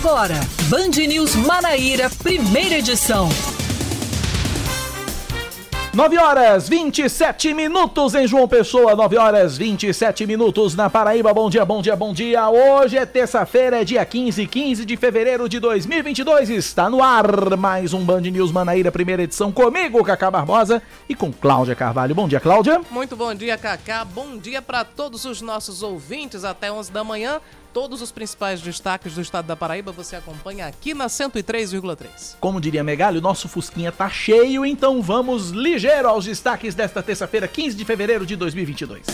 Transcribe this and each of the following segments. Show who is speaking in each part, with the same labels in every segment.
Speaker 1: Agora, Band News Manaíra, primeira edição.
Speaker 2: 9 horas 27 minutos em João Pessoa, 9 horas 27 minutos na Paraíba. Bom dia, bom dia, bom dia. Hoje é terça-feira, é dia 15, 15 de fevereiro de 2022. Está no ar mais um Band News Manaíra, primeira edição comigo, Cacá Barbosa e com Cláudia Carvalho. Bom dia, Cláudia.
Speaker 3: Muito bom dia, Cacá. Bom dia para todos os nossos ouvintes até 11 da manhã. Todos os principais destaques do estado da Paraíba você acompanha aqui na 103,3.
Speaker 2: Como diria Megalho, nosso Fusquinha tá cheio, então vamos ligeiro aos destaques desta terça-feira, 15 de fevereiro de 2022.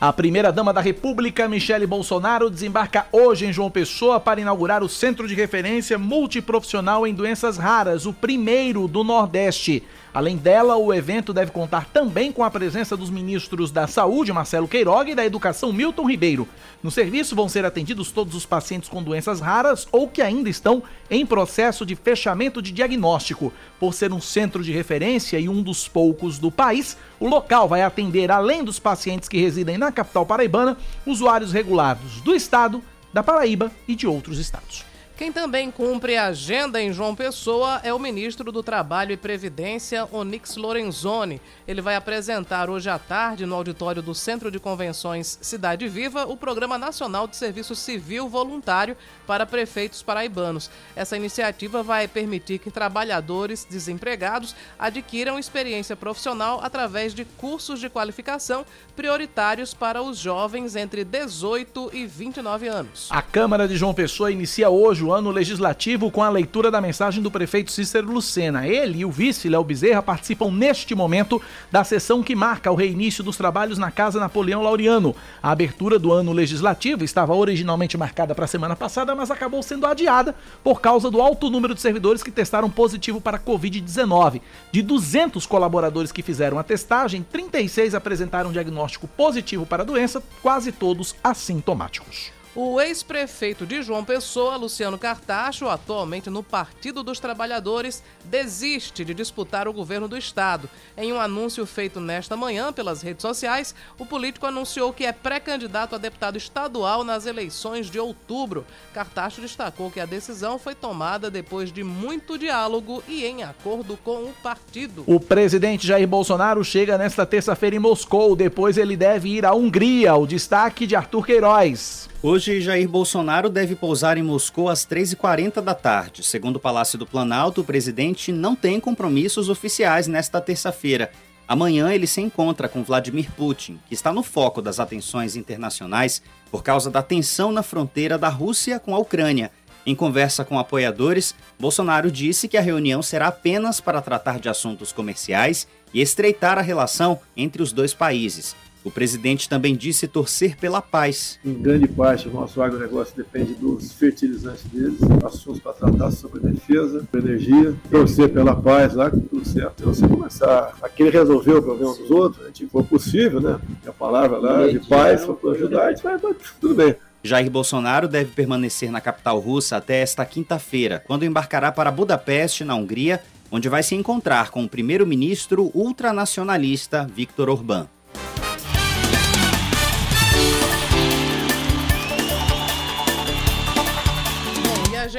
Speaker 2: A primeira-dama da República, Michele Bolsonaro, desembarca hoje em João Pessoa para inaugurar o Centro de Referência Multiprofissional em Doenças Raras, o primeiro do Nordeste. Além dela, o evento deve contar também com a presença dos ministros da Saúde, Marcelo Queiroga, e da Educação, Milton Ribeiro. No serviço vão ser atendidos todos os pacientes com doenças raras ou que ainda estão em processo de fechamento de diagnóstico. Por ser um centro de referência e um dos poucos do país, o local vai atender, além dos pacientes que residem na capital paraibana, usuários regulados do estado, da Paraíba e de outros estados.
Speaker 3: Quem também cumpre a agenda em João Pessoa é o ministro do Trabalho e Previdência, Onix Lorenzoni. Ele vai apresentar hoje à tarde, no auditório do Centro de Convenções Cidade Viva, o Programa Nacional de Serviço Civil Voluntário para prefeitos paraibanos. Essa iniciativa vai permitir que trabalhadores desempregados adquiram experiência profissional através de cursos de qualificação prioritários para os jovens entre 18 e 29 anos.
Speaker 2: A Câmara de João Pessoa inicia hoje o ano legislativo com a leitura da mensagem do prefeito Cícero Lucena. Ele e o vice Léo Bezerra participam neste momento da sessão que marca o reinício dos trabalhos na Casa Napoleão Laureano. A abertura do ano legislativo estava originalmente marcada para a semana passada, mas acabou sendo adiada por causa do alto número de servidores que testaram positivo para a Covid-19. De 200 colaboradores que fizeram a testagem, 36 apresentaram diagnóstico positivo para a doença, quase todos assintomáticos.
Speaker 3: O ex-prefeito de João Pessoa, Luciano Cartacho, atualmente no Partido dos Trabalhadores, desiste de disputar o governo do estado. Em um anúncio feito nesta manhã pelas redes sociais, o político anunciou que é pré-candidato a deputado estadual nas eleições de outubro. Cartacho destacou que a decisão foi tomada depois de muito diálogo e em acordo com o partido.
Speaker 2: O presidente Jair Bolsonaro chega nesta terça-feira em Moscou. Depois ele deve ir à Hungria. O destaque de Arthur Queiroz.
Speaker 4: Hoje, Jair Bolsonaro deve pousar em Moscou às 3h40 da tarde. Segundo o Palácio do Planalto, o presidente não tem compromissos oficiais nesta terça-feira. Amanhã ele se encontra com Vladimir Putin, que está no foco das atenções internacionais por causa da tensão na fronteira da Rússia com a Ucrânia. Em conversa com apoiadores, Bolsonaro disse que a reunião será apenas para tratar de assuntos comerciais e estreitar a relação entre os dois países. O presidente também disse torcer pela paz.
Speaker 5: Em grande parte, o nosso agronegócio depende dos fertilizantes deles, assuntos para tratar sobre defesa, energia, torcer pela paz lá, tudo certo. Então, você começar a querer resolver o problema dos outros, se for possível, né? A palavra lá de paz, para ajudar, a gente vai, tudo bem.
Speaker 4: Jair Bolsonaro deve permanecer na capital russa até esta quinta-feira, quando embarcará para Budapeste, na Hungria, onde vai se encontrar com o primeiro-ministro ultranacionalista Viktor Orbán.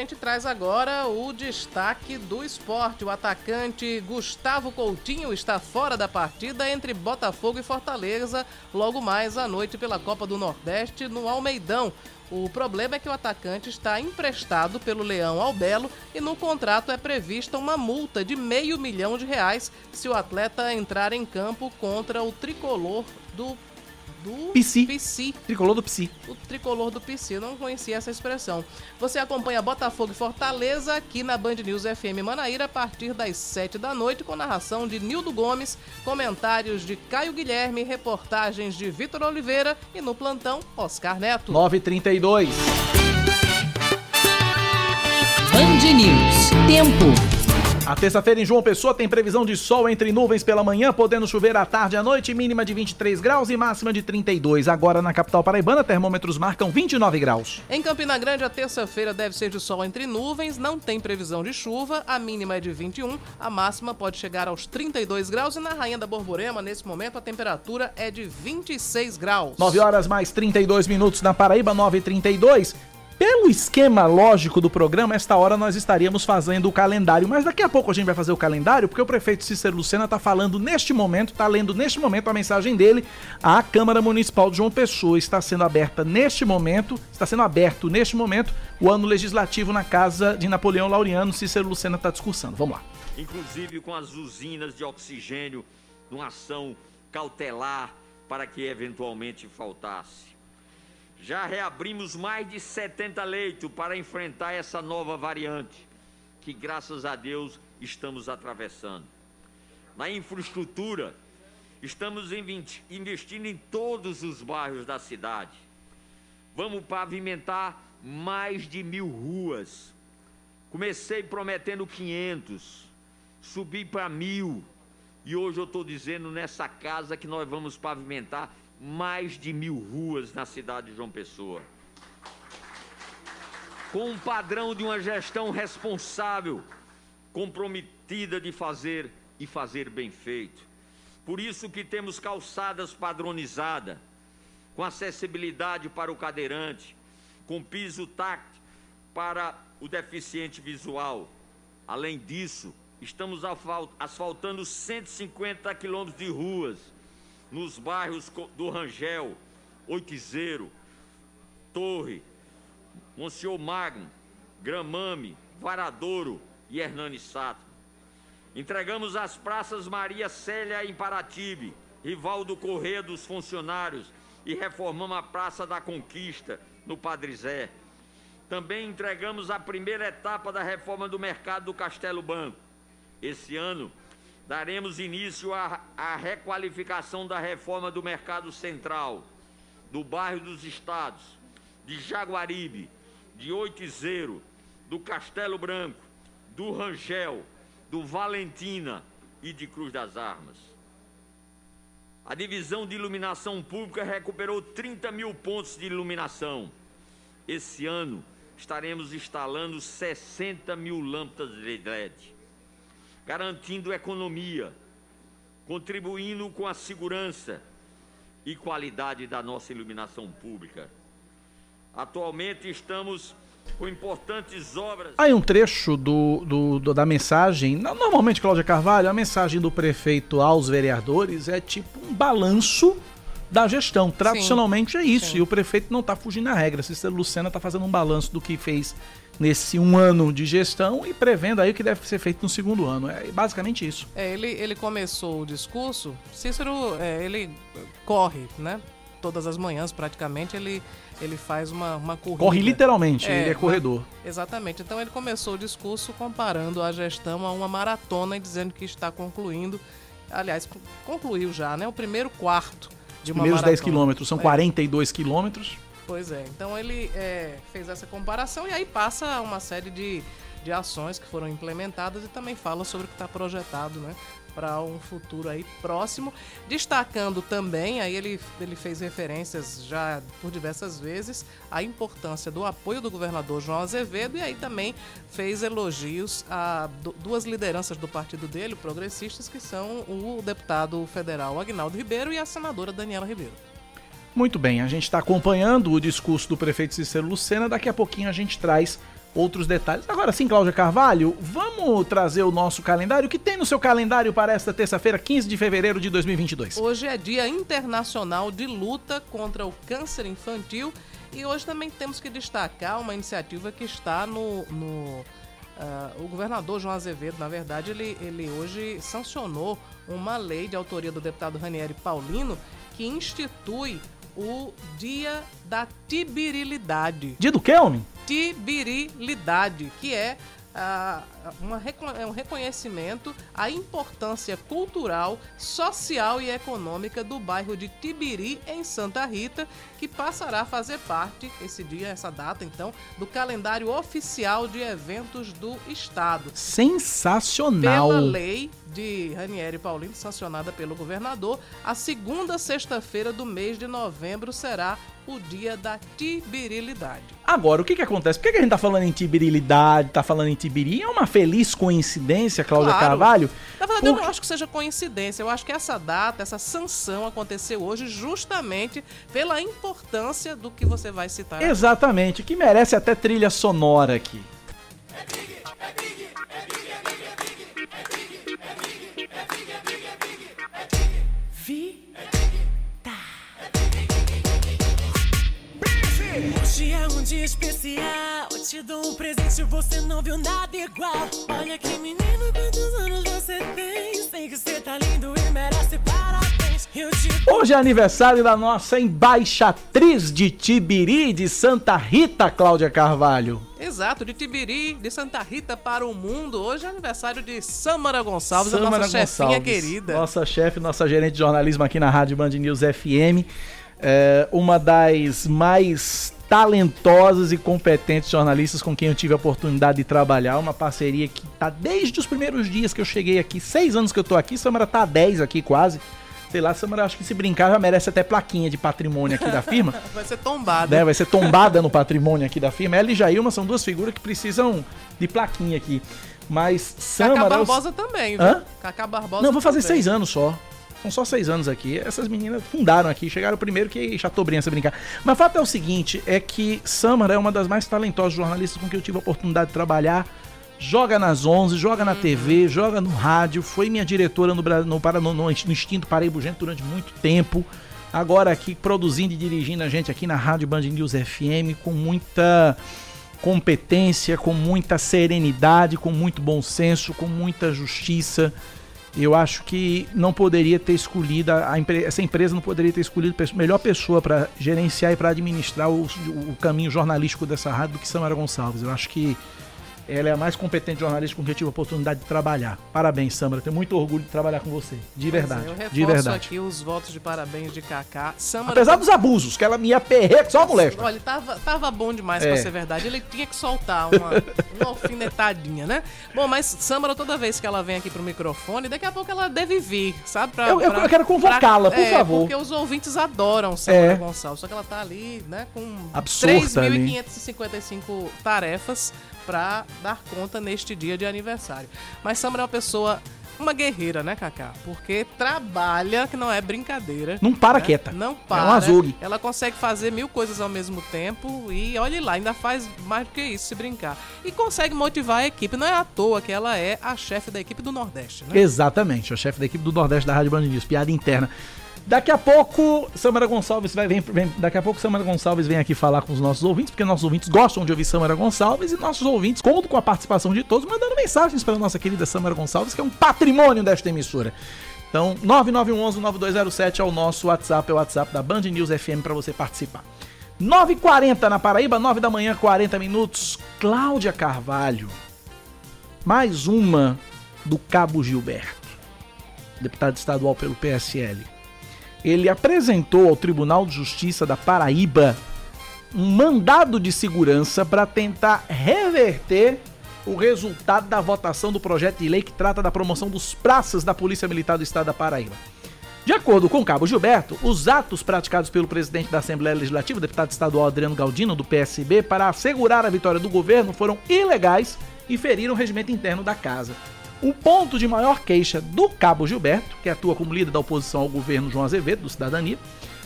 Speaker 3: Gente traz agora o destaque do esporte. O atacante Gustavo Coutinho está fora da partida entre Botafogo e Fortaleza logo mais à noite pela Copa do Nordeste no Almeidão. O problema é que o atacante está emprestado pelo Leão ao Belo e no contrato é prevista uma multa de meio milhão de reais se o atleta entrar em campo contra o tricolor do do
Speaker 2: Psi.
Speaker 3: Psi.
Speaker 2: Tricolor do Psi.
Speaker 3: O tricolor do eu não conhecia essa expressão. Você acompanha Botafogo e Fortaleza aqui na Band News FM Manaíra a partir das 7 da noite com narração de Nildo Gomes, comentários de Caio Guilherme, reportagens de Vitor Oliveira e no plantão Oscar Neto.
Speaker 2: 932.
Speaker 1: Band News. Tempo.
Speaker 2: A terça-feira em João Pessoa tem previsão de sol entre nuvens pela manhã, podendo chover à tarde e à noite, mínima de 23 graus e máxima de 32. Agora na capital paraibana, termômetros marcam 29 graus.
Speaker 3: Em Campina Grande, a terça-feira deve ser de sol entre nuvens, não tem previsão de chuva, a mínima é de 21, a máxima pode chegar aos 32 graus e na Rainha da Borborema, nesse momento, a temperatura é de 26 graus.
Speaker 2: 9 horas mais 32 minutos na Paraíba, 9 e 32. Pelo esquema lógico do programa, esta hora nós estaríamos fazendo o calendário, mas daqui a pouco a gente vai fazer o calendário, porque o prefeito Cícero Lucena está falando neste momento, está lendo neste momento a mensagem dele. A Câmara Municipal de João Pessoa está sendo aberta neste momento, está sendo aberto neste momento o ano legislativo na casa de Napoleão Laureano. Cícero Lucena está discursando. Vamos lá.
Speaker 6: Inclusive com as usinas de oxigênio, numa ação cautelar para que eventualmente faltasse. Já reabrimos mais de 70 leitos para enfrentar essa nova variante, que graças a Deus estamos atravessando. Na infraestrutura, estamos investindo em todos os bairros da cidade. Vamos pavimentar mais de mil ruas. Comecei prometendo 500, subi para mil. E hoje eu estou dizendo nessa casa que nós vamos pavimentar mais de mil ruas na cidade de João Pessoa. Com um padrão de uma gestão responsável, comprometida de fazer e fazer bem feito. Por isso que temos calçadas padronizadas, com acessibilidade para o cadeirante, com piso táctil para o deficiente visual. Além disso, estamos asfaltando 150 quilômetros de ruas nos bairros do Rangel, Oitizeiro, Torre, Monsenhor Magno, Gramame, Varadouro e Hernani Sato. Entregamos as praças Maria Célia em Paratibe, Rivaldo Correia dos Funcionários e reformamos a Praça da Conquista, no Padre Zé. Também entregamos a primeira etapa da reforma do mercado do Castelo Banco. Esse ano, daremos início à, à requalificação da reforma do mercado central, do bairro dos Estados, de Jaguaribe, de Oitizeiro, do Castelo Branco, do Rangel, do Valentina e de Cruz das Armas. A divisão de iluminação pública recuperou 30 mil pontos de iluminação. Esse ano estaremos instalando 60 mil lâmpadas de LED garantindo economia, contribuindo com a segurança e qualidade da nossa iluminação pública. Atualmente estamos com importantes obras.
Speaker 2: Aí um trecho do, do, do, da mensagem. Normalmente, Cláudia Carvalho, a mensagem do prefeito aos vereadores é tipo um balanço da gestão. Tradicionalmente sim, é isso. Sim. E o prefeito não está fugindo da regra. Cícero Lucena está fazendo um balanço do que fez nesse um ano de gestão e prevendo aí o que deve ser feito no segundo ano. É basicamente isso.
Speaker 3: É, ele, ele começou o discurso, Cícero, é, ele corre, né? Todas as manhãs, praticamente, ele, ele faz uma, uma corrida.
Speaker 2: Corre literalmente, é, ele é corredor.
Speaker 3: Exatamente. Então ele começou o discurso comparando a gestão a uma maratona e dizendo que está concluindo. Aliás, concluiu já, né? O primeiro quarto de uma
Speaker 2: Primeiros
Speaker 3: maratona.
Speaker 2: 10 quilômetros, são é. 42 quilômetros.
Speaker 3: Pois é, então ele é, fez essa comparação e aí passa uma série de, de ações que foram implementadas e também fala sobre o que está projetado, né? para um futuro aí próximo, destacando também, aí ele, ele fez referências já por diversas vezes, a importância do apoio do governador João Azevedo e aí também fez elogios a duas lideranças do partido dele, progressistas, que são o deputado federal Agnaldo Ribeiro e a senadora Daniela Ribeiro.
Speaker 2: Muito bem, a gente está acompanhando o discurso do prefeito Cícero Lucena. Daqui a pouquinho a gente traz outros detalhes. Agora sim, Cláudia Carvalho, vamos trazer o nosso calendário. O que tem no seu calendário para esta terça-feira, 15 de fevereiro de 2022?
Speaker 3: Hoje é Dia Internacional de Luta contra o Câncer Infantil e hoje também temos que destacar uma iniciativa que está no. no uh, o governador João Azevedo, na verdade, ele, ele hoje sancionou uma lei de autoria do deputado Ranieri Paulino que institui o Dia da Tibirilidade.
Speaker 2: Dia do que, homem?
Speaker 3: Tibirilidade, que é uh, uma, é um reconhecimento à importância cultural, social e econômica do bairro de Tibiri, em Santa Rita, que passará a fazer parte, esse dia, essa data, então, do calendário oficial de eventos do Estado.
Speaker 2: Sensacional!
Speaker 3: Pela lei de Ranieri Paulino, sancionada pelo governador, a segunda sexta-feira do mês de novembro será o dia da tibirilidade.
Speaker 2: Agora, o que que acontece? Por que, que a gente tá falando em tibirilidade, tá falando em tibiri? É uma feliz coincidência, Cláudia
Speaker 3: Claro.
Speaker 2: Carvalho?
Speaker 3: Na verdade, eu
Speaker 2: Porque-
Speaker 3: não acho que seja coincidência. Eu acho que essa data, essa sanção aconteceu hoje justamente pela importância do que você vai citar.
Speaker 2: Exatamente, que merece até trilha sonora aqui.
Speaker 7: Hoje é um dia especial. Eu te dou um presente, você não viu nada igual. Olha que menino, quantos anos você tem? Sei que você tá lindo e merece parabéns. Eu te
Speaker 2: Hoje é aniversário da nossa embaixatriz de Tibiri, de Santa Rita, Cláudia Carvalho.
Speaker 3: Exato, de Tibiri, de Santa Rita para o mundo. Hoje é aniversário de Samara Gonçalves, a
Speaker 2: Samara
Speaker 3: nossa chefinha querida.
Speaker 2: Nossa chefe, nossa gerente de jornalismo aqui na Rádio Band News FM. É, uma das mais talentosas e competentes jornalistas com quem eu tive a oportunidade de trabalhar. Uma parceria que tá desde os primeiros dias que eu cheguei aqui. Seis anos que eu tô aqui, Samara tá há 10 aqui quase. Sei lá, Samara, acho que se brincar já merece até plaquinha de patrimônio aqui da firma.
Speaker 3: Vai ser tombada.
Speaker 2: né? Vai ser tombada no patrimônio aqui da firma. Ela e Jailma são duas figuras que precisam de plaquinha aqui. Mas
Speaker 3: Cacá
Speaker 2: Samara...
Speaker 3: Barbosa também, viu?
Speaker 2: Hã?
Speaker 3: Cacá Barbosa
Speaker 2: Não, vou fazer
Speaker 3: também.
Speaker 2: seis anos só. São só seis anos aqui. Essas meninas fundaram aqui, chegaram primeiro que Chateaubriand se brincar. Mas o fato é o seguinte, é que Samara é uma das mais talentosas jornalistas com quem eu tive a oportunidade de trabalhar. Joga nas 11, joga na TV, joga no rádio, foi minha diretora no, no, no, no, Instinto Paraibugento durante muito tempo. Agora aqui produzindo e dirigindo a gente aqui na Rádio Band News FM com muita competência, com muita serenidade, com muito bom senso, com muita justiça. Eu acho que não poderia ter escolhido, essa empresa não poderia ter escolhido a melhor pessoa para gerenciar e para administrar o, o caminho jornalístico dessa rádio do que Samara Gonçalves. Eu acho que ela é a mais competente jornalista com quem eu tive a oportunidade de trabalhar. Parabéns, Samara. Tenho muito orgulho de trabalhar com você. De verdade.
Speaker 3: Pois é, Eu reforço
Speaker 2: de verdade.
Speaker 3: aqui os votos de parabéns de Cacá. Samara
Speaker 2: Apesar dos abusos, que ela me aperreia só a molesta.
Speaker 3: Olha, tava, tava bom demais
Speaker 2: É.
Speaker 3: pra ser verdade. Ele tinha que soltar uma, uma alfinetadinha, né? Bom, mas Samara, toda vez que ela vem aqui pro microfone, daqui a pouco ela deve vir, sabe? Pra-
Speaker 2: Eu- eu-
Speaker 3: pra-
Speaker 2: eu quero convocá-la, por
Speaker 3: é,
Speaker 2: favor.
Speaker 3: Porque os ouvintes adoram Samara
Speaker 2: É.
Speaker 3: Gonçalves. Só que ela tá ali, né, com
Speaker 2: Absorta ali.
Speaker 3: 3.555 tarefas pra dar conta neste dia de aniversário. Mas Samara é uma pessoa. Uma guerreira, né, Cacá? Porque trabalha, que não é brincadeira.
Speaker 2: Não para
Speaker 3: né?
Speaker 2: quieta.
Speaker 3: Não
Speaker 2: É
Speaker 3: para.
Speaker 2: um azougue.
Speaker 3: Ela consegue fazer mil coisas ao mesmo tempo e olhe lá, ainda faz mais do que isso, se brincar. E consegue motivar a equipe. Não é à toa que ela é a chefe da equipe do Nordeste, né?
Speaker 2: Exatamente, o chefe da equipe do Nordeste da Rádio Band News, piada interna. Daqui a pouco, Samara Gonçalves vai vem, vem- daqui a pouco Samara Gonçalves vem aqui falar com os nossos ouvintes, porque nossos ouvintes gostam de ouvir Samara Gonçalves e nossos ouvintes contam com a participação de todos, mandando mensagens para a nossa querida Samara Gonçalves, que é um patrimônio desta emissora. Então, 9911-9207 é o nosso WhatsApp, é o WhatsApp da Band News FM para você participar. 9h40 na Paraíba, 9 da manhã, 40 minutos. Cláudia Carvalho. Mais uma do Cabo Gilberto, deputado estadual pelo PSL. Ele apresentou ao Tribunal de Justiça da Paraíba um mandado de segurança para tentar reverter o resultado da votação do projeto de lei que trata da promoção dos praças da Polícia Militar do Estado da Paraíba. De acordo com Cabo Gilberto, os atos praticados pelo presidente da Assembleia Legislativa, deputado estadual Adriano Galdino, do PSB, para assegurar a vitória do governo foram ilegais e feriram o regimento interno da casa. O ponto de maior queixa do Cabo Gilberto, que atua como líder da oposição ao governo João Azevedo, do Cidadania,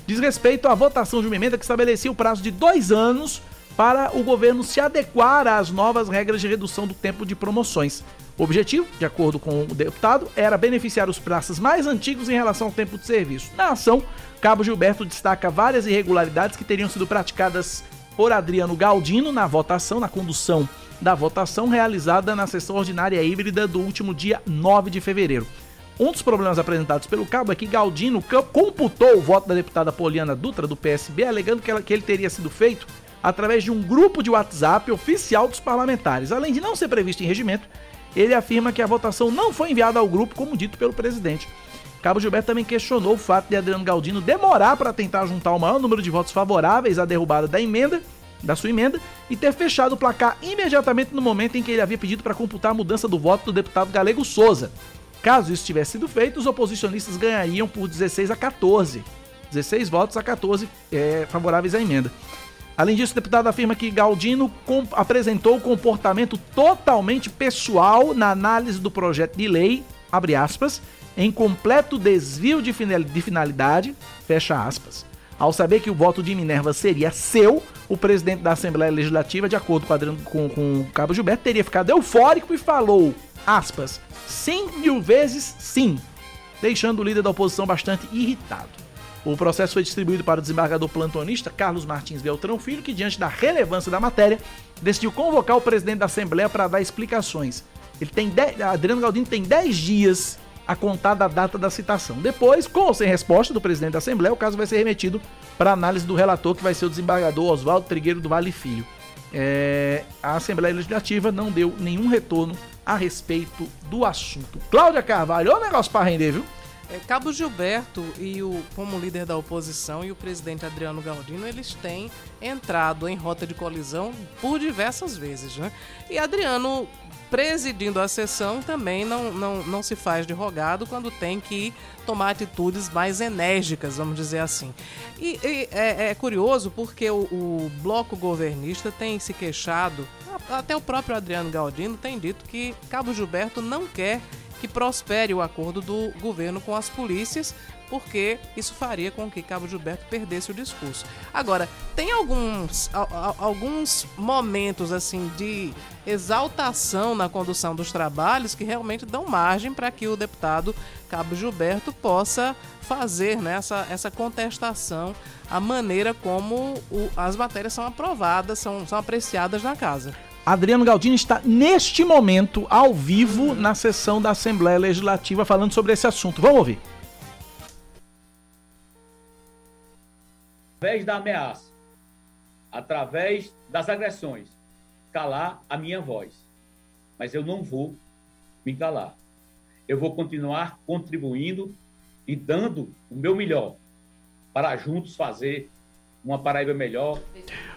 Speaker 2: diz respeito à votação de uma emenda que estabelecia o prazo de dois anos para o governo se adequar às novas regras de redução do tempo de promoções. O objetivo, de acordo com o deputado, era beneficiar os praças mais antigos em relação ao tempo de serviço. Na ação, Cabo Gilberto destaca várias irregularidades que teriam sido praticadas por Adriano Galdino na votação, na condução da votação realizada na sessão ordinária híbrida do último dia 9 de fevereiro. Um dos problemas apresentados pelo Cabo é que Galdino computou o voto da deputada Poliana Dutra, do PSB, alegando que, ela- que ele teria sido feito através de um grupo de WhatsApp oficial dos parlamentares. Além de não ser previsto em regimento, ele afirma que a votação não foi enviada ao grupo, como dito pelo presidente. Cabo Gilberto também questionou o fato de Adriano Galdino demorar para tentar juntar o maior número de votos favoráveis à derrubada da emenda, da sua emenda, e ter fechado o placar imediatamente no momento em que ele havia pedido para computar a mudança do voto do deputado Galego Souza. Caso isso tivesse sido feito, os oposicionistas ganhariam por 16 a 14. 16 votos a 14 é, favoráveis à emenda. Além disso, o deputado afirma que Galdino apresentou comportamento totalmente pessoal na análise do projeto de lei, abre aspas, em completo desvio de finalidade, fecha aspas. Ao saber que o voto de Minerva seria seu, o presidente da Assembleia Legislativa, de acordo com, com, o Cabo Gilberto, teria ficado eufórico e falou, aspas, cem mil vezes sim, deixando o líder da oposição bastante irritado. O processo foi distribuído para o desembargador plantonista Carlos Martins Beltrão Filho, que, diante da relevância da matéria, decidiu convocar o presidente da Assembleia para dar explicações. Ele tem Adriano Galdino tem 10 dias a contar da data da citação. Depois, com ou sem resposta do presidente da Assembleia, o caso vai ser remetido para análise do relator, que vai ser o desembargador Oswaldo Trigueiro do Vale Filho. É, a Assembleia Legislativa não deu nenhum retorno a respeito do assunto. Cláudia Carvalho, olha o negócio para render, viu?
Speaker 3: É, Cabo Gilberto e o como líder da oposição e o presidente Adriano Galdino eles têm entrado em rota de colisão por diversas vezes, né? E Adriano presidindo a sessão também não, não, não se faz de rogado quando tem que tomar atitudes mais enérgicas, vamos dizer assim. E, e é, é, curioso porque o, o bloco governista tem se queixado, até o próprio Adriano Galdino tem dito que Cabo Gilberto não quer que prospere o acordo do governo com as polícias, porque isso faria com que Cabo Gilberto perdesse o discurso. Agora, tem alguns, alguns momentos assim de exaltação na condução dos trabalhos que realmente dão margem para que o deputado Cabo Gilberto possa fazer né, essa, essa contestação à maneira como o, as matérias são aprovadas, são, são apreciadas na casa.
Speaker 2: Adriano Galdino está neste momento ao vivo na sessão da Assembleia Legislativa falando sobre esse assunto. Vamos ouvir.
Speaker 8: Através da ameaça, através das agressões, calar a minha voz. Mas eu não vou me calar. Eu vou continuar contribuindo e dando o meu melhor para juntos fazer uma Paraíba melhor.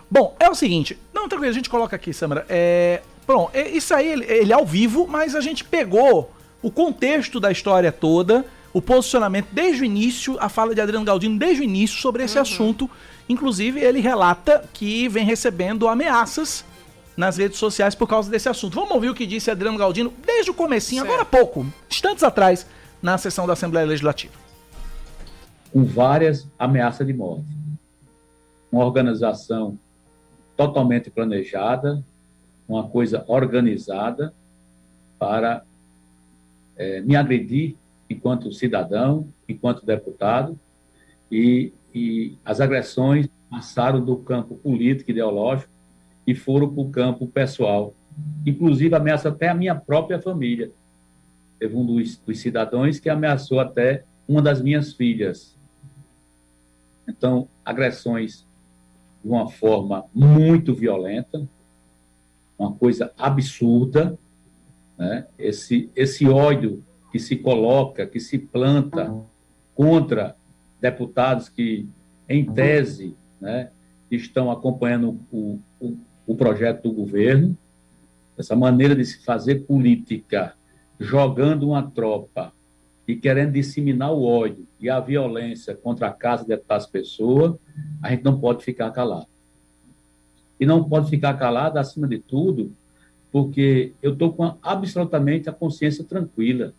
Speaker 2: Bom, é o seguinte, não, tranquilo, a gente coloca aqui, Samara. É, pronto, é, isso aí ele, ele é ao vivo, mas a gente pegou o contexto da história toda, o posicionamento desde o início, a fala de Adriano Galdino desde o início sobre esse uhum. assunto. Inclusive, ele relata que vem recebendo ameaças nas redes sociais por causa desse assunto. Vamos ouvir o que disse Adriano Galdino desde o comecinho, certo. agora há pouco, instantes atrás, na sessão da Assembleia Legislativa.
Speaker 8: Com várias ameaças de morte. Uma organização totalmente planejada, uma coisa organizada para é, me agredir enquanto cidadão, enquanto deputado, e, e as agressões passaram do campo político, ideológico, e foram para o campo pessoal. Inclusive, ameaça até a minha própria família. Teve um dos, dos cidadãos que ameaçou até uma das minhas filhas. Então, agressões de uma forma muito violenta, uma coisa absurda, né? esse, esse ódio que se coloca, que se planta contra deputados que, em tese, né, estão acompanhando o, o, o projeto do governo, essa maneira de se fazer política, jogando uma tropa e querendo disseminar o ódio e a violência contra a casa de das pessoas, a gente não pode ficar calado. E não pode ficar calado, acima de tudo, porque eu estou com absolutamente a consciência tranquila.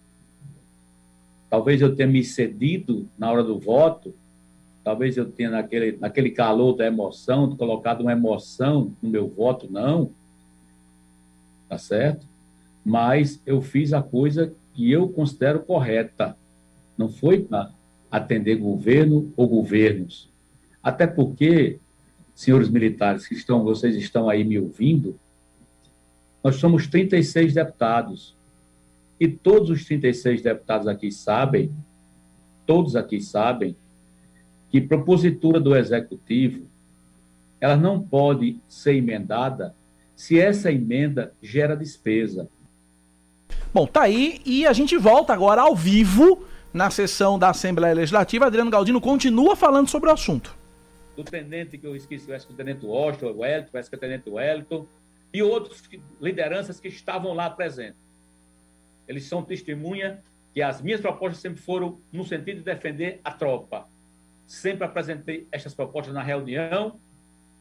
Speaker 8: Talvez eu tenha me cedido na hora do voto, talvez eu tenha, naquele, naquele calor da emoção, colocado uma emoção no meu voto, não. Tá certo? Mas eu fiz a coisa que eu considero correta. Não foi para atender governo ou governos. Até porque, senhores militares que estão, vocês estão aí me ouvindo, nós somos 36 deputados. E todos os 36 deputados aqui sabem, todos aqui sabem, que propositura do executivo, ela não pode ser emendada se essa emenda gera despesa.
Speaker 2: Bom, tá aí e a gente volta agora ao vivo na sessão da Assembleia Legislativa. Adriano Galdino continua falando sobre o assunto.
Speaker 8: Do tenente, que eu esqueci, o ex-tenente Washington, o Wellington, o ex-tenente Wellington, e outros lideranças que estavam lá presentes. Eles são testemunha que as minhas propostas sempre foram no sentido de defender a tropa. Sempre apresentei estas propostas na reunião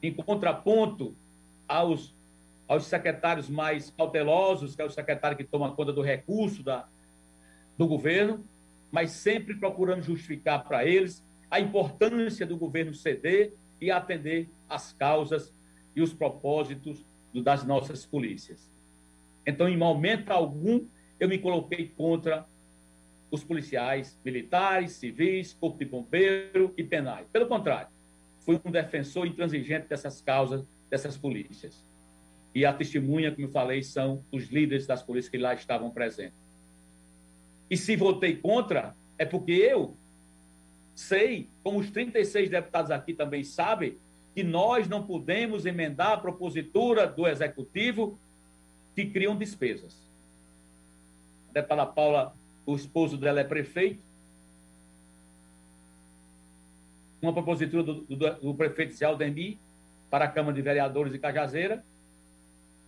Speaker 8: em contraponto aos, aos secretários mais cautelosos, que é o secretário que toma conta do recurso da, do governo, mas sempre procurando justificar para eles a importância do governo ceder e atender às causas e os propósitos das nossas polícias. Então, em momento algum, eu me coloquei contra os policiais militares, civis, corpo de bombeiro e penais. Pelo contrário, fui um defensor intransigente dessas causas, dessas polícias. E a testemunha, como eu falei, são os líderes das polícias que lá estavam presentes. E se votei contra, é porque eu sei, como os 36 deputados aqui também sabem, que nós não podemos emendar a propositura do Executivo que criam despesas. Deputada Paula, o esposo dela é prefeito. Uma propositura do, do, do prefeito Cialdemir para a Câmara de Vereadores de Cajazeira.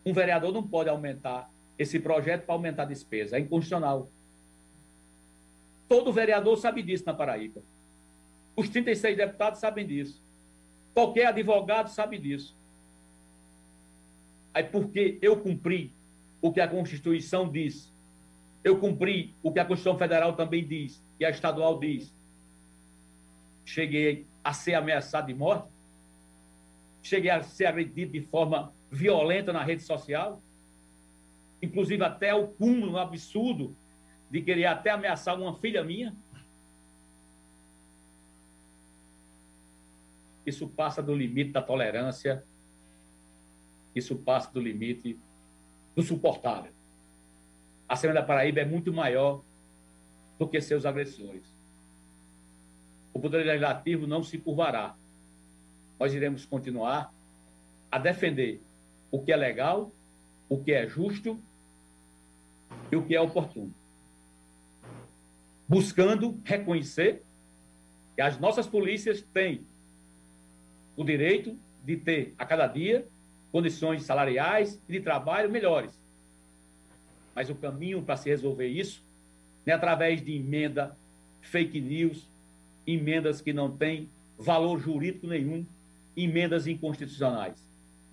Speaker 8: Um vereador não pode aumentar esse projeto para aumentar a despesa. É inconstitucional. Todo vereador sabe disso na Paraíba. Os 36 deputados sabem disso. Qualquer advogado sabe disso. Aí, porque eu cumpri o que a Constituição diz, eu cumpri o que a Constituição Federal também diz e a estadual diz, cheguei a ser ameaçado de morte, cheguei a ser agredido de forma violenta na rede social, inclusive até o cúmulo absurdo de querer até ameaçar uma filha minha. Isso passa do limite da tolerância, isso passa do limite do suportável. A Assembleia da Paraíba é muito maior do que seus agressores. O Poder Legislativo não se curvará. Nós iremos continuar a defender o que é legal, o que é justo e o que é oportuno. Buscando reconhecer que as nossas polícias têm o direito de ter, a cada dia, condições salariais e de trabalho melhores. Mas o caminho para se resolver isso é através de emenda, fake news, emendas que não têm valor jurídico nenhum, emendas inconstitucionais.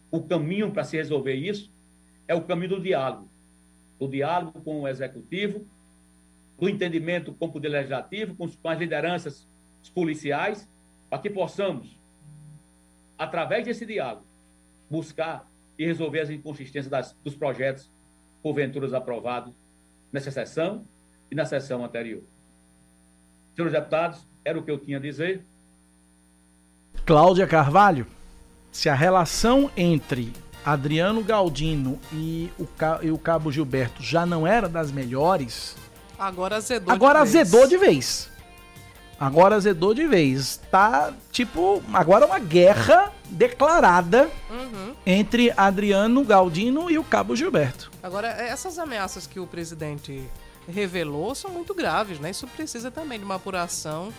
Speaker 8: O caminho para se resolver isso é o caminho do diálogo. O diálogo com o executivo, do entendimento com o poder legislativo, com as lideranças policiais, para que possamos através desse diálogo, buscar e resolver as inconsistências das, dos projetos porventura aprovados nessa sessão e na sessão anterior. Senhores deputados, era o que eu tinha a dizer.
Speaker 2: Cláudia Carvalho, se a relação entre Adriano Galdino e o, e o Cabo Gilberto já não era das melhores,
Speaker 3: agora azedou
Speaker 2: agora
Speaker 3: de vez.
Speaker 2: azedou de vez. Agora azedou de vez. Tá, tipo, agora uma guerra declarada
Speaker 3: Uhum.
Speaker 2: entre Adriano Galdino e o Cabo Gilberto.
Speaker 3: Agora, essas ameaças que o presidente revelou são muito graves, né? Isso precisa também de uma apuração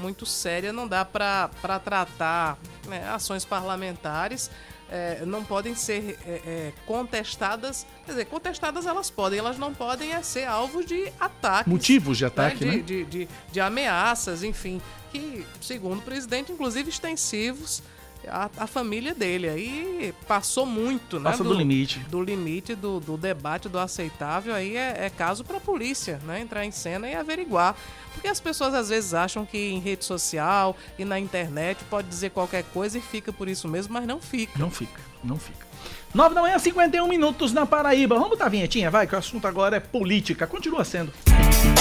Speaker 3: muito séria. Não dá para tratar né, ações parlamentares. É, não podem ser é, é, contestadas. Quer dizer, contestadas elas podem, elas não podem é, ser alvos de ataques.
Speaker 2: Motivos de ataque,
Speaker 3: de,
Speaker 2: né?
Speaker 3: de, de, de ameaças, enfim, que, segundo o presidente, inclusive extensivos à, à família dele. Aí passou muito, né?
Speaker 2: Passa do limite.
Speaker 3: Do limite do, do debate do aceitável, aí é, é caso para a polícia, né? Entrar em cena e averiguar. Porque as pessoas às vezes acham que em rede social e na internet pode dizer qualquer coisa e fica por isso mesmo, mas não fica.
Speaker 2: Não fica, não fica. 9 da manhã, 51 minutos na Paraíba. Vamos botar a vinhetinha, vai, que o assunto agora é política. Continua sendo.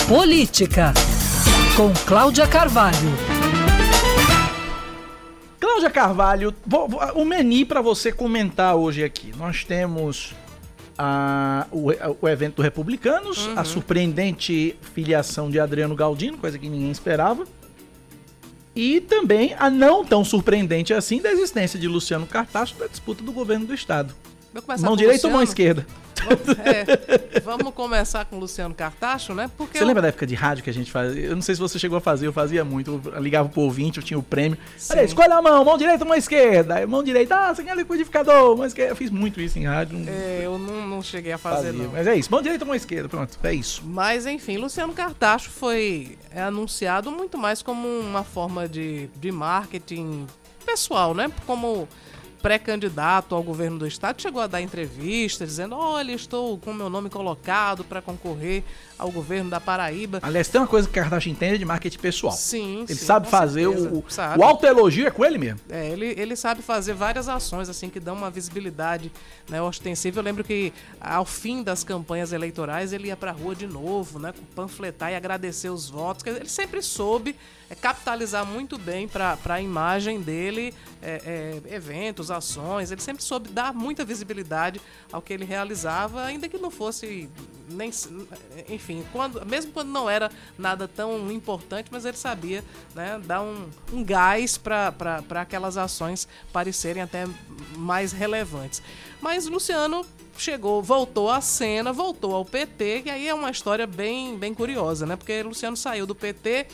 Speaker 1: Política, com Cláudia Carvalho.
Speaker 2: Cláudia Carvalho, vou- vou- o menu para você comentar hoje aqui. Nós temos a- o, o evento do Republicanos, a surpreendente filiação de Adriano Galdino, coisa que ninguém esperava. E também a não tão surpreendente assim da existência de Luciano Cartacho da disputa do governo do estado.
Speaker 3: Vou começar
Speaker 2: Mão direita ou mão esquerda?
Speaker 3: É, vamos começar com o Luciano Cartacho, né? Porque
Speaker 2: Você
Speaker 3: eu-
Speaker 2: lembra da época de rádio que a gente fazia? Eu não sei se você chegou a fazer, eu fazia muito. Eu ligava pro ouvinte, eu tinha o prêmio. Olha, escolha a mão, mão direita ou mão esquerda? Aí, mão direita, ah, você quer liquidificador, mão esquerda. Eu fiz muito isso em rádio. não
Speaker 3: É, eu não, não cheguei a fazer,
Speaker 2: fazia.
Speaker 3: não.
Speaker 2: Mas é isso, mão direita ou mão esquerda, pronto, é isso.
Speaker 3: Mas enfim, Luciano Cartacho foi é, anunciado muito mais como uma forma de, de marketing pessoal, né? Como pré-candidato ao governo do estado, chegou a dar entrevista dizendo: Olha, estou com meu nome colocado para concorrer ao governo da Paraíba.
Speaker 2: Aliás, tem uma coisa que o Kardashian entende de marketing pessoal.
Speaker 3: Sim,
Speaker 2: Ele
Speaker 3: sim,
Speaker 2: sabe fazer
Speaker 3: certeza.
Speaker 2: o,
Speaker 3: Sabe.
Speaker 2: o autoelogio é com ele mesmo.
Speaker 3: É, ele, ele sabe fazer várias ações assim que dão uma visibilidade né, ostensiva. Eu lembro que ao fim das campanhas eleitorais ele ia pra rua de novo, né, panfletar e agradecer os votos. Ele sempre soube é, capitalizar muito bem para a imagem dele, é, é, eventos, ações. Ele sempre soube dar muita visibilidade ao que ele realizava, ainda que não fosse nem, enfim, quando, mesmo quando não era nada tão importante, mas ele sabia né, dar um, um gás para aquelas ações parecerem até mais relevantes. Mas Luciano chegou, voltou à cena, voltou ao PT, que aí é uma história bem, bem curiosa, né? Porque Luciano saiu do PT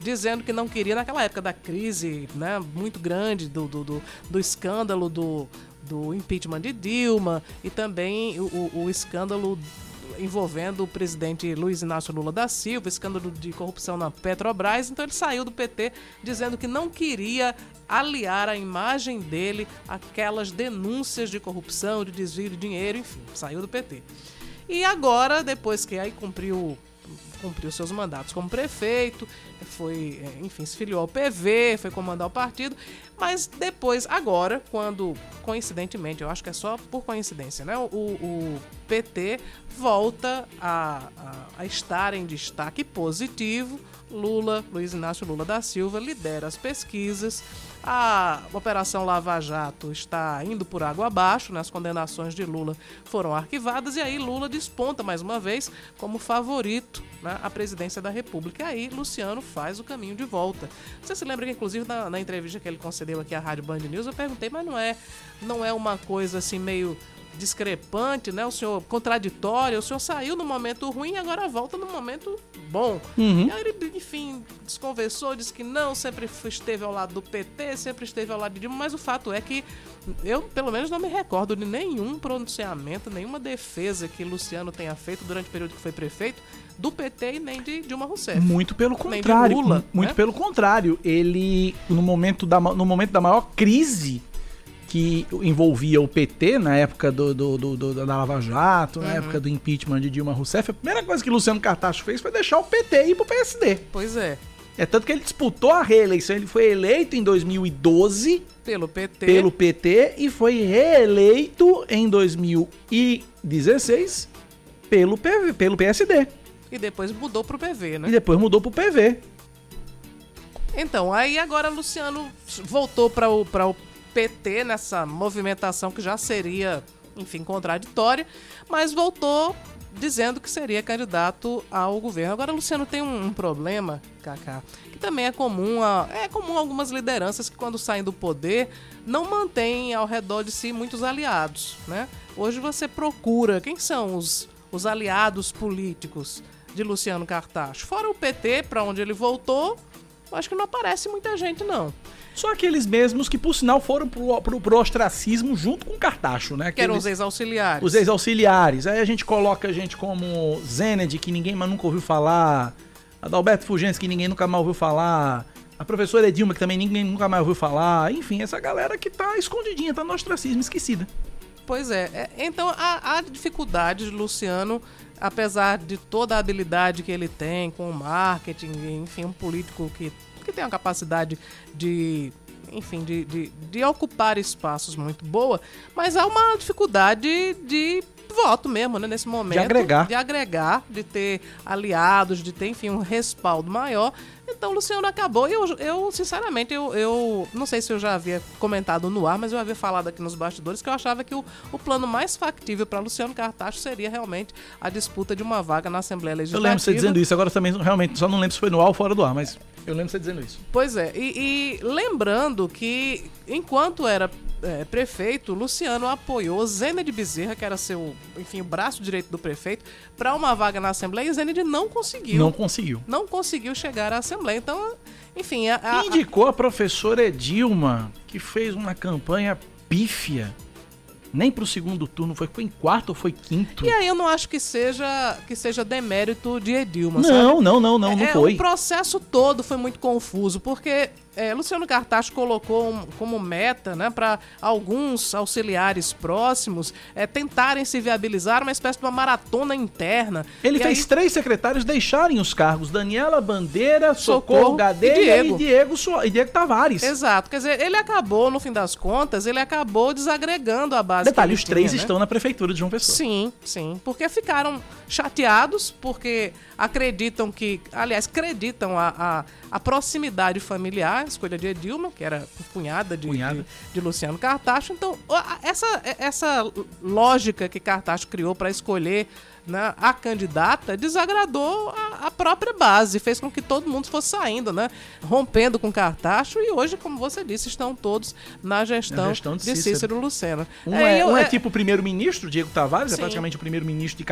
Speaker 3: dizendo que não queria, naquela época da crise né, muito grande, do, do, do, do escândalo do, do impeachment de Dilma e também o, o, o escândalo envolvendo o presidente Luiz Inácio Lula da Silva, escândalo de corrupção na Petrobras. Então ele saiu do PT dizendo que não queria aliar a imagem dele àquelas denúncias de corrupção, de desvio de dinheiro, enfim, saiu do PT. E agora, depois que aí cumpriu cumpriu seus mandatos como prefeito, foi, é, enfim, se filiou ao PV, foi comandar o partido, mas depois, agora, quando, coincidentemente, eu acho que é só por coincidência, né? O, o PT volta a, a, a estar em destaque positivo. Lula, Luiz Inácio Lula da Silva, lidera as pesquisas. A Operação Lava Jato está indo por água abaixo, né? as condenações de Lula foram arquivadas e aí Lula desponta mais uma vez como favorito né, à presidência da República. E aí Luciano faz o caminho de volta. Você se lembra que, inclusive, na, na entrevista que ele concedeu aqui à Rádio Band News, eu perguntei, mas não é, não é uma coisa assim meio discrepante, né? O senhor contraditório, o senhor saiu no momento ruim e agora volta no momento bom.
Speaker 2: Uhum.
Speaker 3: E aí ele, enfim, desconversou, disse que não, sempre esteve ao lado do PT, sempre esteve ao lado de Dilma, mas o fato é que eu, pelo menos, não me recordo de nenhum pronunciamento, nenhuma defesa que Luciano tenha feito durante o período que foi prefeito do PT e nem de Dilma Rousseff.
Speaker 2: Muito pelo contrário.
Speaker 3: Lula,
Speaker 2: muito
Speaker 3: né?
Speaker 2: pelo contrário. Ele, no momento, da, no momento da maior crise que envolvia o PT, na época do, do- do- do- da Lava Jato,
Speaker 3: Uhum.
Speaker 2: na época do impeachment de Dilma Rousseff, a primeira coisa que Luciano Cartacho fez foi deixar o PT ir pro PSD.
Speaker 3: Pois é,
Speaker 2: É tanto que ele disputou a reeleição. Ele foi eleito em 2012
Speaker 3: pelo PT.
Speaker 2: pelo PT e foi reeleito em 2016 pelo, PV, pelo PSD.
Speaker 3: E depois mudou pro PV, né?
Speaker 2: E depois mudou pro PV.
Speaker 3: Então, aí agora Luciano voltou para o, pra o PT nessa movimentação que já seria, enfim, contraditória, mas voltou dizendo que seria candidato ao governo. Agora, Luciano tem um, um problema, Kaká, que também é comum a, é comum algumas lideranças que quando saem do poder não mantêm ao redor de si muitos aliados, né? Hoje você procura quem são os, os aliados políticos de Luciano Cartacho. Fora o PT, para onde ele voltou, acho que não aparece muita gente, não.
Speaker 2: Só aqueles mesmos que, por sinal, foram pro, pro, pro ostracismo junto com o Cartacho, né?
Speaker 3: Que eram
Speaker 2: Aqueles-
Speaker 3: os ex-auxiliares.
Speaker 2: os ex-auxiliares. Aí a gente coloca gente como Zened, que ninguém mais nunca ouviu falar. Adalberto Fulgentes, que ninguém nunca mais ouviu falar. A professora Edilma, que também ninguém nunca mais ouviu falar. Enfim, essa galera que tá escondidinha, tá no ostracismo, esquecida.
Speaker 3: Pois é. é, Então, a, a dificuldade de Luciano, apesar de toda a habilidade que ele tem com o marketing, enfim, um político que, que tem uma capacidade de. Enfim, de, de, de ocupar espaços muito boa, mas há uma dificuldade de voto mesmo, né? Nesse momento.
Speaker 2: agregar.
Speaker 3: De agregar, de ter aliados, de ter, enfim, um respaldo maior. Então, o Luciano acabou. E eu, eu sinceramente, eu, eu não sei se eu já havia comentado no ar, mas eu havia falado aqui nos bastidores que eu achava que o, o plano mais factível para Luciano Cartacho seria realmente a disputa de uma vaga na Assembleia
Speaker 2: Eu
Speaker 3: Legislativa.
Speaker 2: lembro você dizendo isso, agora também realmente só não lembro se foi no ar ou fora do ar, mas eu lembro você dizendo isso.
Speaker 3: Pois é, e, e lembrando que enquanto era é, prefeito, Luciano apoiou Zênide Bezerra, que era seu, enfim, o braço direito do prefeito, para uma vaga na Assembleia e Zênide não conseguiu.
Speaker 2: Não conseguiu.
Speaker 3: não conseguiu chegar à Assembleia. Então, enfim, a, a-
Speaker 2: Indicou a professora Edilma, que fez uma campanha pífia. Nem pro segundo turno, foi, foi em quarto ou foi quinto?
Speaker 3: e aí eu não acho que seja que seja demérito de Edilma, sabe?
Speaker 2: Não, não, não, não, não
Speaker 3: é,
Speaker 2: foi.
Speaker 3: O processo todo foi muito confuso, porque é, Luciano Cartacho colocou um- como meta né, para alguns auxiliares próximos é, tentarem se viabilizar uma espécie de uma maratona interna.
Speaker 2: Ele
Speaker 3: E
Speaker 2: fez
Speaker 3: aí-
Speaker 2: três secretários deixarem os cargos: Daniela Bandeira, Socorro,
Speaker 3: Socorro
Speaker 2: Gadelha
Speaker 3: e Diego.
Speaker 2: e Diego, Soa- e Diego Tavares.
Speaker 3: Exato, quer dizer, ele acabou, no fim das contas, ele acabou desagregando a base.
Speaker 2: Detalhe: os
Speaker 3: ele
Speaker 2: três
Speaker 3: tinha, né?
Speaker 2: estão na prefeitura de João Pessoa.
Speaker 3: Sim, sim. Porque ficaram chateados, porque acreditam que. Aliás, acreditam a, a, a proximidade familiar, escolha de Edilma, que era cunhada de, de, de Luciano Cartacho. Então, essa, essa lógica que Cartacho criou para escolher né, a candidata desagradou a, a própria base, fez com que todo mundo fosse saindo, né? Rompendo com Cartacho e hoje, como você disse, estão todos na gestão,
Speaker 2: gestão de
Speaker 3: de,
Speaker 2: Cícero.
Speaker 3: Cícero Lucena.
Speaker 2: Um é,
Speaker 3: eu-
Speaker 2: um é
Speaker 3: é-
Speaker 2: tipo o primeiro-ministro, Diego Tavares, é
Speaker 3: Sim.
Speaker 2: praticamente o primeiro-ministro de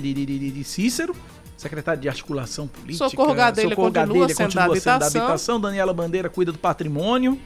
Speaker 2: de, de, de- de Cícero, secretário de articulação política.
Speaker 3: Socorro Gadelha continua sendo da habitação.
Speaker 2: habitação, Daniela Bandeira cuida do patrimônio.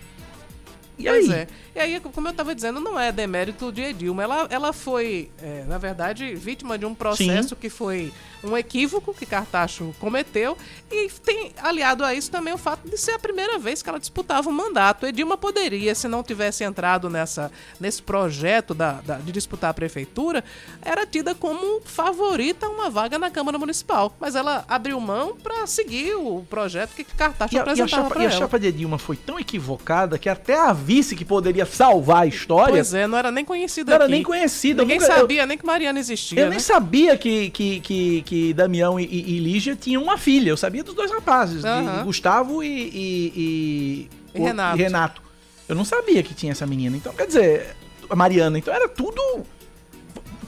Speaker 2: E
Speaker 3: Pois
Speaker 2: aí?
Speaker 3: é. E aí, como eu estava dizendo, não é demérito de Edilma. Ela, ela foi, é, na verdade, vítima de um processo que foi um equívoco que Cartacho cometeu. E tem aliado a isso também o fato de ser a primeira vez que ela disputava um mandato. Edilma poderia, se não tivesse entrado nessa, nesse projeto da, da- de disputar a prefeitura, era tida como favorita a uma vaga na Câmara Municipal. Mas ela abriu mão para seguir o projeto que Cartacho
Speaker 2: E a, e a
Speaker 3: apresentava
Speaker 2: chapa, e a chapa de Edilma foi tão equivocada que até a vice que poderia salvar a história
Speaker 3: Pois é, não era nem conhecida
Speaker 2: não era
Speaker 3: aqui.
Speaker 2: nem conhecida. Eu
Speaker 3: Ninguém
Speaker 2: nunca- eu-
Speaker 3: sabia nem que Mariana existia,
Speaker 2: Eu
Speaker 3: né?
Speaker 2: nem sabia que, que, que, que Damião e, e, Lígia tinham uma filha. Eu sabia dos dois rapazes,
Speaker 3: Aham.
Speaker 2: de Gustavo e, e, e-
Speaker 3: E Renato.
Speaker 2: Renato. Eu não sabia que tinha essa menina. Então, quer dizer, a Mariana. Então era tudo.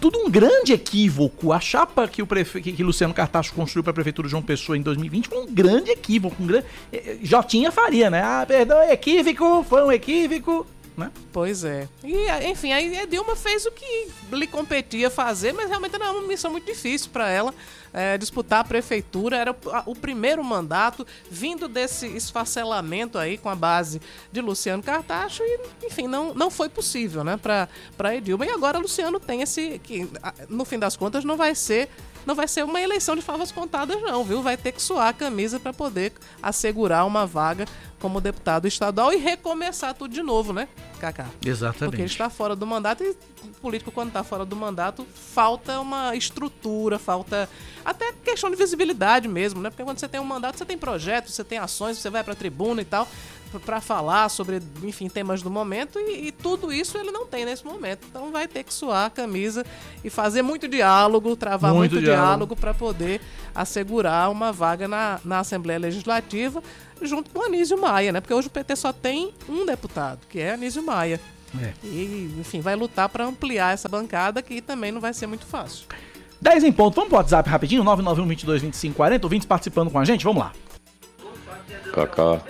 Speaker 2: Tudo um grande equívoco. A chapa que o prefe... que, Luciano Cartacho construiu para a prefeitura de João Pessoa em 2020 foi um grande equívoco. Um grande... eh, Jotinha faria, né? Ah, perdão, é equívoco, foi um equívoco. Né?
Speaker 3: Pois é. E, enfim, aí a Dilma fez o que lhe competia fazer, mas realmente era uma missão muito difícil para ela. é, disputar a prefeitura era o, primeiro mandato vindo desse esfacelamento aí com a base de Luciano Cartacho e, enfim, não, não foi possível, né, para Edilma. E agora Luciano tem esse que no fim das contas não vai ser não vai ser uma eleição de favas contadas não, viu? Vai ter que suar a camisa para poder assegurar uma vaga como deputado estadual e recomeçar tudo de novo, né, Kaká?
Speaker 2: Exatamente.
Speaker 3: Porque ele está fora do mandato e o político, quando está fora do mandato, falta uma estrutura, falta até questão de visibilidade mesmo, né? Porque quando você tem um mandato, você tem projetos, você tem ações, você vai para a tribuna e tal, para falar sobre, enfim, temas do momento e, e tudo isso ele não tem nesse momento. Então vai ter que suar a camisa e fazer muito diálogo, travar
Speaker 2: Muito
Speaker 3: muito,
Speaker 2: diálogo.
Speaker 3: diálogo para poder assegurar uma vaga na, na Assembleia Legislativa junto com Anísio Maia, né? Porque hoje o PT só tem um deputado, que é Anísio Maia.
Speaker 2: É.
Speaker 3: E, enfim, vai lutar para ampliar essa bancada, que também não vai ser muito fácil.
Speaker 2: 10 em ponto. Vamos pro WhatsApp rapidinho? 991 22 25 40. Ouvintes participando com a gente. Vamos lá.
Speaker 9: Cacá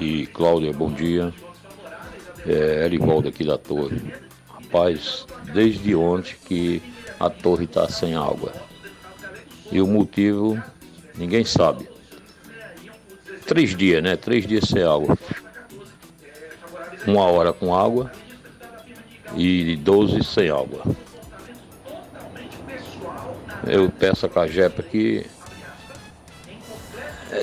Speaker 9: e Cláudia, bom dia. É Erivaldo aqui da torre. Rapaz, desde ontem que a torre está sem água. E o motivo, ninguém sabe. Três dias, né? Três dias sem água. Uma hora com água e 12 sem água. Eu peço a Cajepa que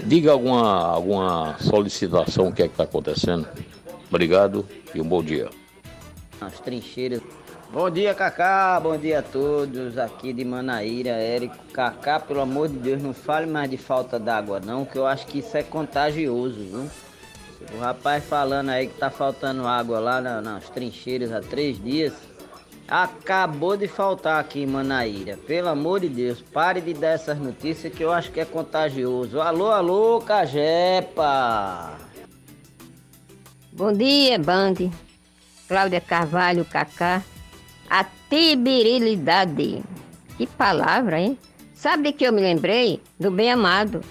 Speaker 9: Diga alguma, alguma solicitação, o que é que está acontecendo. Obrigado e um bom dia.
Speaker 10: As trincheiras. Bom dia, Cacá. Bom dia a todos aqui de Manaíra, Érico. Cacá, pelo amor de Deus, não fale mais de falta d'água, não, que eu acho que isso é contagioso, viu? O rapaz falando aí que tá faltando água lá na- nas trincheiras há três dias. Acabou de faltar aqui em Manaíra. Pelo amor de Deus, pare de dar essas notícias que eu acho que é contagioso. Alô, alô, Cajepa!
Speaker 11: Bom dia, Band. Cláudia Carvalho, Cacá. A tibirilidade. Que palavra, hein? Sabe que eu me lembrei? Do bem amado.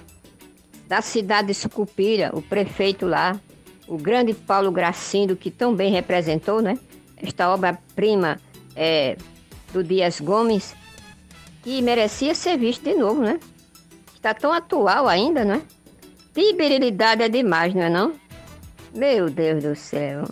Speaker 11: Da cidade de Sucupira, o prefeito lá, o grande Paulo Gracindo, que tão bem representou, né? Esta obra-prima é, do Dias Gomes, que merecia ser visto de novo, né? Está tão atual ainda, não é? Tibirilidade é demais, não é não? Meu Deus do céu.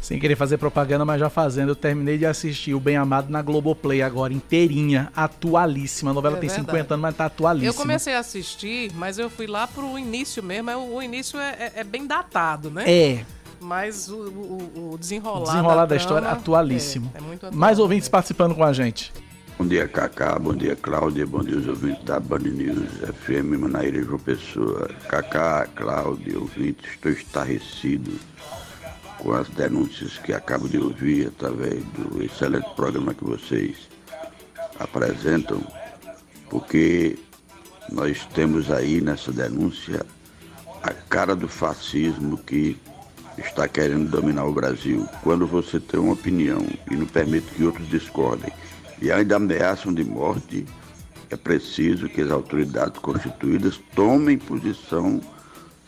Speaker 2: Sem querer fazer propaganda, mas já fazendo, eu terminei de assistir o Bem Amado na Globoplay agora, inteirinha, atualíssima. A novela
Speaker 3: É
Speaker 2: tem
Speaker 3: verdade.
Speaker 2: 50 anos, mas tá atualíssima.
Speaker 3: Eu comecei a assistir, mas eu fui lá pro início mesmo. O, o início é, é- é bem datado, né?
Speaker 2: É,
Speaker 3: Mas o, o- o desenrolar,
Speaker 2: desenrolar da,
Speaker 3: da,
Speaker 2: história, atualíssimo.
Speaker 3: É, é muito atual.
Speaker 2: Mais ouvintes participando com a gente.
Speaker 12: Bom dia, Cacá. Bom dia, Cláudia. Bom dia, os ouvintes da Band News FM Manaíra João Pessoa. Cacá, Cláudia, ouvintes, estou estarrecido com as denúncias que acabo de ouvir através do excelente programa que vocês apresentam, porque nós temos aí nessa denúncia a cara do fascismo que está querendo dominar o Brasil. Quando você tem uma opinião e não permite que outros discordem e ainda ameaçam de morte, é preciso que as autoridades constituídas tomem posição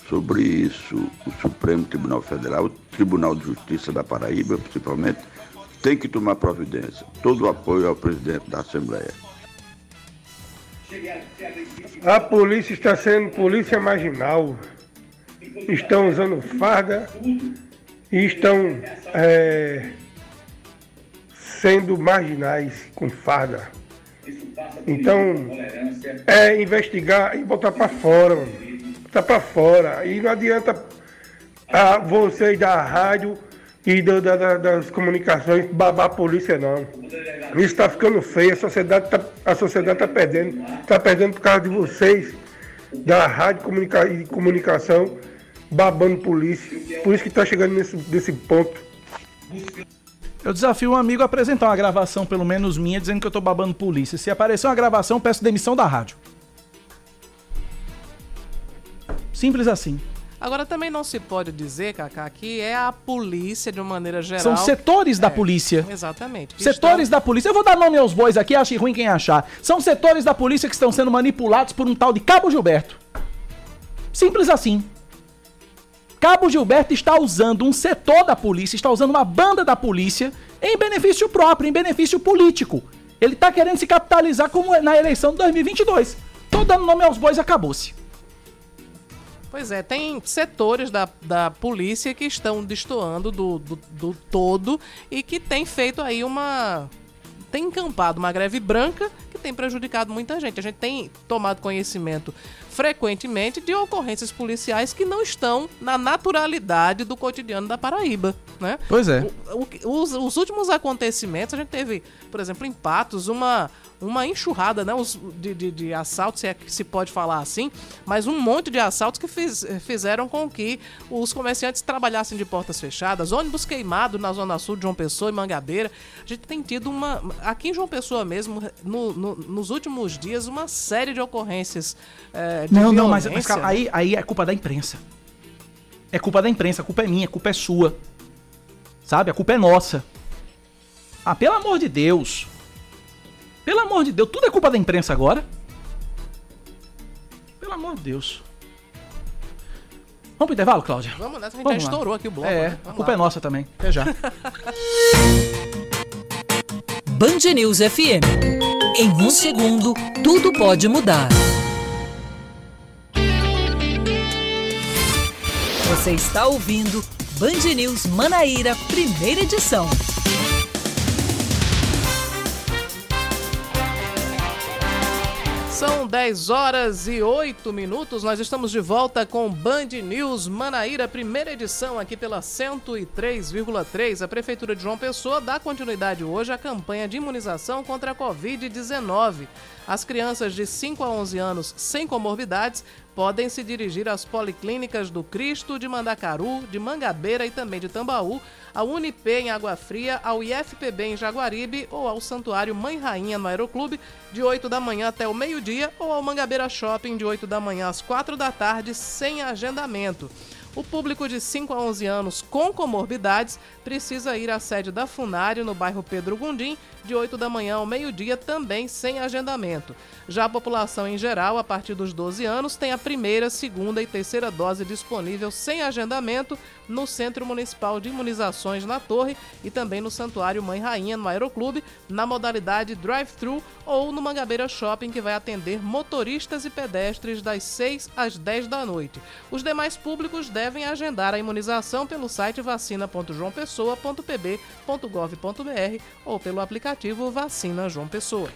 Speaker 12: sobre isso. O Supremo Tribunal Federal, o Tribunal de Justiça da Paraíba, principalmente, tem que tomar providência. Todo o apoio ao presidente da Assembleia.
Speaker 13: A polícia está sendo polícia marginal. Estão usando farda e estão é, sendo marginais com farda. Então, é investigar e botar para fora, botar para fora. E não adianta ah, vocês da rádio e da- das comunicações babar a polícia, não. Isso está ficando feio, a sociedade está a sociedade tá perdendo. Está perdendo por causa de vocês, da rádio comunica- e comunicação, babando polícia. Por isso que está chegando nesse, nesse ponto.
Speaker 2: Eu desafio um amigo a apresentar uma gravação, pelo menos minha, dizendo que eu tô babando polícia. Se aparecer uma gravação, peço demissão da rádio. Simples assim.
Speaker 3: Agora também não se pode dizer, Cacá, que é a polícia de uma maneira geral.
Speaker 2: São setores da
Speaker 3: É,
Speaker 2: polícia.
Speaker 3: Exatamente.
Speaker 2: Setores da polícia. Eu vou dar nome aos bois aqui, ache ruim quem achar. São setores da polícia que estão sendo manipulados por um tal de Cabo Gilberto. Simples assim. Cabo Gilberto está usando um setor da polícia, está usando uma banda da polícia em benefício próprio, em benefício político. Ele está querendo se capitalizar como é na eleição de 2022. Tô dando nome aos bois, acabou-se.
Speaker 3: Pois é, tem setores da, da polícia que estão destoando do, do, do todo e que tem feito aí uma. tem encampado uma greve branca que tem prejudicado muita gente. A gente tem tomado conhecimento frequentemente de ocorrências policiais que não estão na naturalidade do cotidiano da Paraíba, né?
Speaker 2: Pois é.
Speaker 3: O- o- os, os últimos acontecimentos, a gente teve, por exemplo, em Patos, uma, uma enxurrada né, os- de, de, de assaltos, se é que se pode falar assim, mas um monte de assaltos que fiz- fizeram com que os comerciantes trabalhassem de portas fechadas, ônibus queimado na Zona Sul de João Pessoa e Mangabeira. A gente tem tido uma. Aqui em João Pessoa mesmo, no- no- nos últimos dias, uma série de ocorrências. De
Speaker 2: Não, não, mas, mas calma, aí, aí é culpa da imprensa. É culpa da imprensa, a culpa é minha, a culpa é sua. Sabe? A culpa é nossa. Ah, pelo amor de Deus. Pelo amor de Deus, tudo é culpa da imprensa agora? Pelo amor de Deus. Vamos pro intervalo, Cláudia?
Speaker 3: Vamos nessa, a gente
Speaker 2: Vamos
Speaker 3: já
Speaker 2: lá.
Speaker 3: estourou aqui o bloco.
Speaker 2: É,
Speaker 3: né?
Speaker 2: a culpa
Speaker 3: lá.
Speaker 2: é nossa também. Até já.
Speaker 1: Band News FM. Em um segundo, tudo pode mudar. Você está ouvindo Band News Manaíra, primeira edição.
Speaker 3: São 10 horas e 8 minutos. Nós estamos de volta com Band News Manaíra, primeira edição aqui pela 103,3. A Prefeitura de João Pessoa dá continuidade hoje à campanha de imunização contra a Covid-19. As crianças de 5 a 11 anos sem comorbidades podem se dirigir às policlínicas do Cristo, de Mandacaru, de Mangabeira e também de Tambaú, ao Unip em Água Fria, ao IFPB em Jaguaribe ou ao Santuário Mãe Rainha no Aeroclube, de 8 da manhã até o meio-dia, ou ao Mangabeira Shopping, de 8 da manhã às 4 da tarde, sem agendamento. O público de 5 a 11 anos com comorbidades precisa ir à sede da Funari, no bairro Pedro Gundim, de 8 da manhã ao meio-dia, também sem agendamento. Já a população em geral, a partir dos 12 anos, tem a primeira, segunda e terceira dose disponível sem agendamento no Centro Municipal de Imunizações na Torre e também no Santuário Mãe Rainha no Aeroclube, na modalidade drive-thru ou no Mangabeira Shopping, que vai atender motoristas e pedestres das 6 às 10 da noite. Os demais públicos devem agendar a imunização pelo site vacina.joaopessoa.pb.gov.br ou pelo aplicativo Vacina João Pessoa.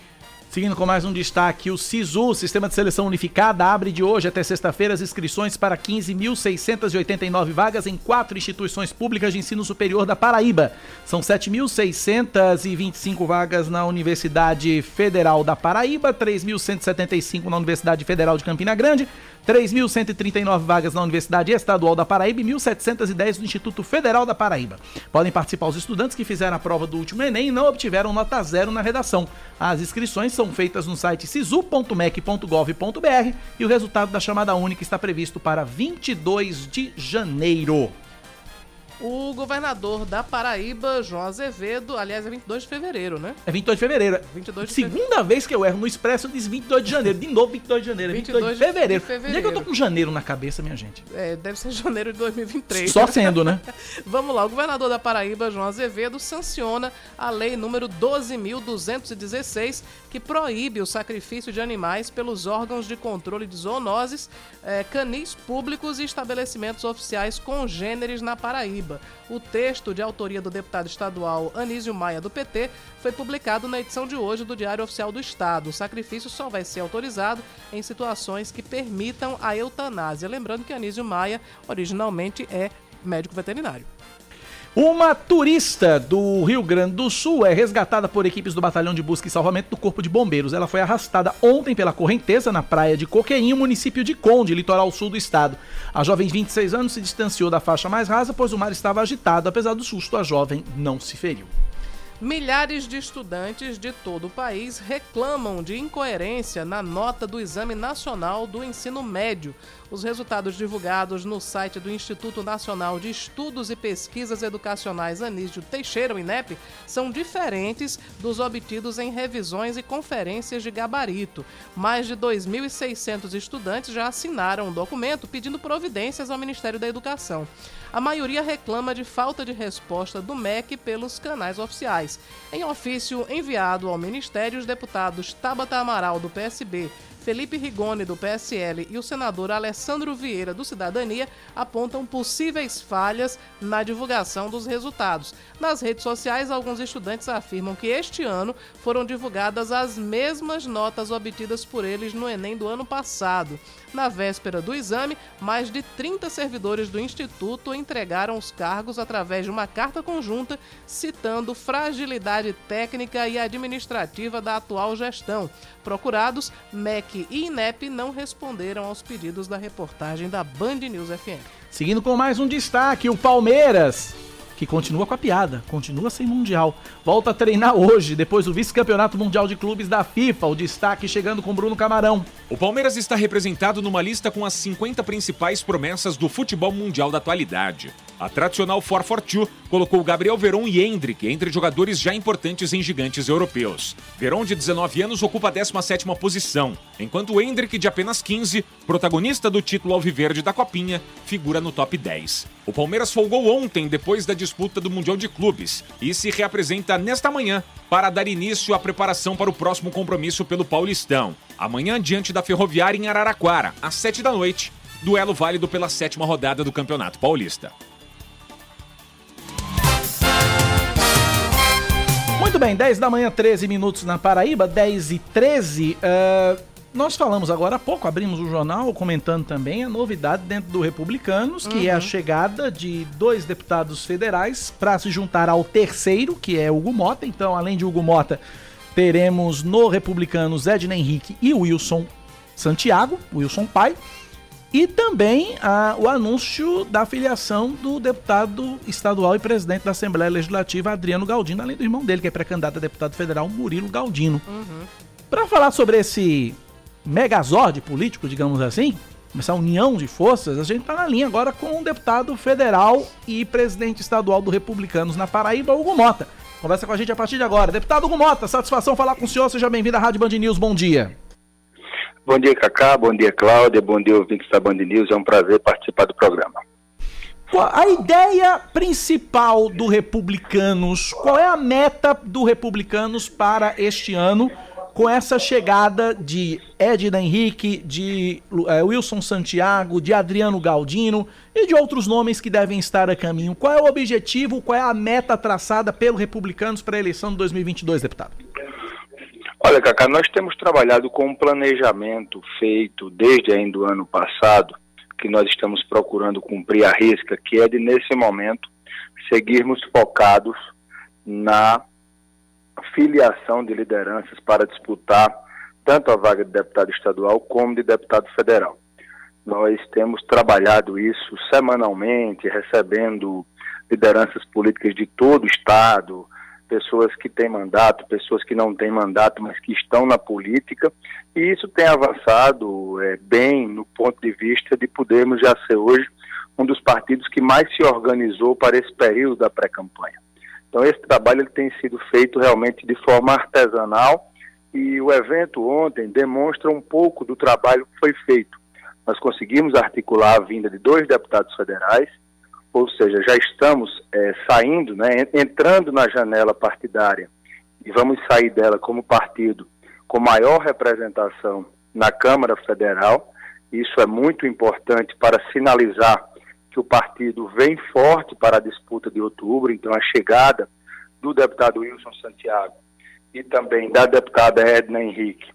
Speaker 2: Seguindo com mais um destaque, o SISU, Sistema de Seleção Unificada, abre de hoje até sexta-feira as inscrições para 15.689 vagas em quatro instituições públicas de ensino superior da Paraíba. São 7.625 vagas na Universidade Federal da Paraíba, 3.175 na Universidade Federal de Campina Grande, 3.139 vagas na Universidade Estadual da Paraíba e 1.710 no Instituto Federal da Paraíba. Podem participar os estudantes que fizeram a prova do último Enem e não obtiveram nota zero na redação. As inscrições são feitas no site sisu.mec.gov.br e o resultado da chamada única está previsto para 22 de janeiro.
Speaker 3: O governador da Paraíba, João Azevedo, aliás, é 22 de fevereiro, né?
Speaker 2: É 22 de fevereiro.
Speaker 3: 22 de
Speaker 2: Segunda
Speaker 3: fevereiro.
Speaker 2: vez que eu erro no Expresso, diz 22 de janeiro. De novo, 22 de janeiro. 22,
Speaker 3: 22
Speaker 2: de fevereiro.
Speaker 3: de fevereiro.
Speaker 2: Onde é que eu tô com janeiro na cabeça, minha gente?
Speaker 3: É, deve ser janeiro de 2023.
Speaker 2: Só sendo, né?
Speaker 3: Vamos lá, o governador da Paraíba, João Azevedo, sanciona a lei número 12.216, que proíbe o sacrifício de animais pelos órgãos de controle de zoonoses, eh, canis públicos e estabelecimentos oficiais congêneres na Paraíba. O texto, de autoria do deputado estadual Anísio Maia, do PT, foi publicado na edição de hoje do Diário Oficial do Estado. O sacrifício só vai ser autorizado em situações que permitam a eutanásia. Lembrando que Anísio Maia originalmente é médico veterinário.
Speaker 2: Uma turista do Rio Grande do Sul é resgatada por equipes do Batalhão de Busca e Salvamento do Corpo de Bombeiros. Ela foi arrastada ontem pela correnteza na praia de Coqueinho, município de Conde, litoral sul do estado. A jovem de 26 anos se distanciou da faixa mais rasa, pois o mar estava agitado. Apesar do susto, a jovem não se feriu.
Speaker 3: Milhares de estudantes de todo o país reclamam de incoerência na nota do Exame Nacional do Ensino Médio. Os resultados divulgados no site do Instituto Nacional de Estudos e Pesquisas Educacionais Anísio Teixeira, o INEP, são diferentes dos obtidos em revisões e conferências de gabarito. Mais de 2.600 estudantes já assinaram o documento pedindo providências ao Ministério da Educação. A maioria reclama de falta de resposta do MEC pelos canais oficiais. Em ofício enviado ao Ministério, os deputados Tabata Amaral, do PSB, Felipe Rigoni, do PSL, e o senador Alessandro Vieira, do Cidadania, apontam possíveis falhas na divulgação dos resultados. Nas redes sociais, alguns estudantes afirmam que este ano foram divulgadas as mesmas notas obtidas por eles no Enem do ano passado. Na véspera do exame, mais de 30 servidores do Instituto entregaram os cargos através de uma carta conjunta citando fragilidade técnica e administrativa da atual gestão. Procurados, MEC e INEP não responderam aos pedidos da reportagem da Band News FM.
Speaker 2: Seguindo com mais um destaque, o Palmeiras, que continua com a piada, continua sem mundial, volta a treinar hoje, depois do vice-campeonato mundial de clubes da FIFA. O destaque chegando com Bruno Camarão.
Speaker 14: O Palmeiras está representado numa lista com as 50 principais promessas do futebol mundial da atualidade. A tradicional 442 colocou Gabriel Veron e Hendrick entre jogadores já importantes em gigantes europeus. Veron, de 19 anos, ocupa a 17ª posição, enquanto Hendrick, de apenas 15, protagonista do título alviverde da Copinha, figura no top 10. O Palmeiras folgou ontem, depois da disputa do Mundial de Clubes, e se reapresenta nesta manhã para dar início à preparação para o próximo compromisso pelo Paulistão. Amanhã, diante da Ferroviária em Araraquara, às 7 da noite, duelo válido pela sétima rodada do Campeonato Paulista.
Speaker 2: Muito bem, 10 da manhã, 13 minutos na Paraíba, 10 e 13. Uh, nós falamos agora há pouco, abrimos o jornal comentando também a novidade dentro do Republicanos, que é a chegada de dois deputados federais para se juntar ao terceiro, que é Hugo Mota. Então, além de Hugo Mota, teremos no Republicanos Edna Henrique e Wilson Santiago, Wilson Pai. E também ah, o anúncio da filiação do deputado estadual e presidente da Assembleia Legislativa, Adriano Galdino, além do irmão dele, que é pré-candidato a deputado federal, Murilo Galdino. Para falar sobre esse megazord político, digamos assim, essa união de forças, a gente está na linha agora com o deputado federal e presidente estadual do Republicanos na Paraíba, Hugo Mota. Conversa com a gente a partir de agora. Deputado Hugo Mota, satisfação falar com o senhor. Seja bem-vindo à Rádio Band News. Bom dia.
Speaker 15: Bom dia, Cacá. Bom dia, Cláudia. Bom dia, ouvintes da Band News. É um prazer participar do programa.
Speaker 2: A ideia principal do Republicanos, qual é a meta do Republicanos para este ano? com essa chegada de Edna Henrique, de é, Wilson Santiago, de Adriano Galdino e de outros nomes que devem estar a caminho. Qual é o objetivo, qual é a meta traçada pelo Republicanos para a eleição de 2022, deputado?
Speaker 15: Olha, Cacá, nós temos trabalhado com um planejamento feito desde ainda o ano passado, que nós estamos procurando cumprir a risca, que é de, nesse momento, seguirmos focados na filiação de lideranças para disputar tanto a vaga de deputado estadual como de deputado federal. Nós temos trabalhado isso semanalmente, recebendo lideranças políticas de todo o estado, pessoas que têm mandato, pessoas que não têm mandato, mas que estão na política, e isso tem avançado é, bem no ponto de vista de podermos já ser hoje um dos partidos que mais se organizou para esse período da pré-campanha. Então esse trabalho ele tem sido feito realmente de forma artesanal e o evento ontem demonstra um pouco do trabalho que foi feito. Nós conseguimos articular a vinda de dois deputados federais, ou seja, já estamos é, saindo, né, entrando na janela partidária e vamos sair dela como partido com maior representação na Câmara Federal. Isso é muito importante para sinalizar que o partido vem forte para a disputa de outubro, então a chegada do deputado Wilson Santiago e também da deputada Edna Henrique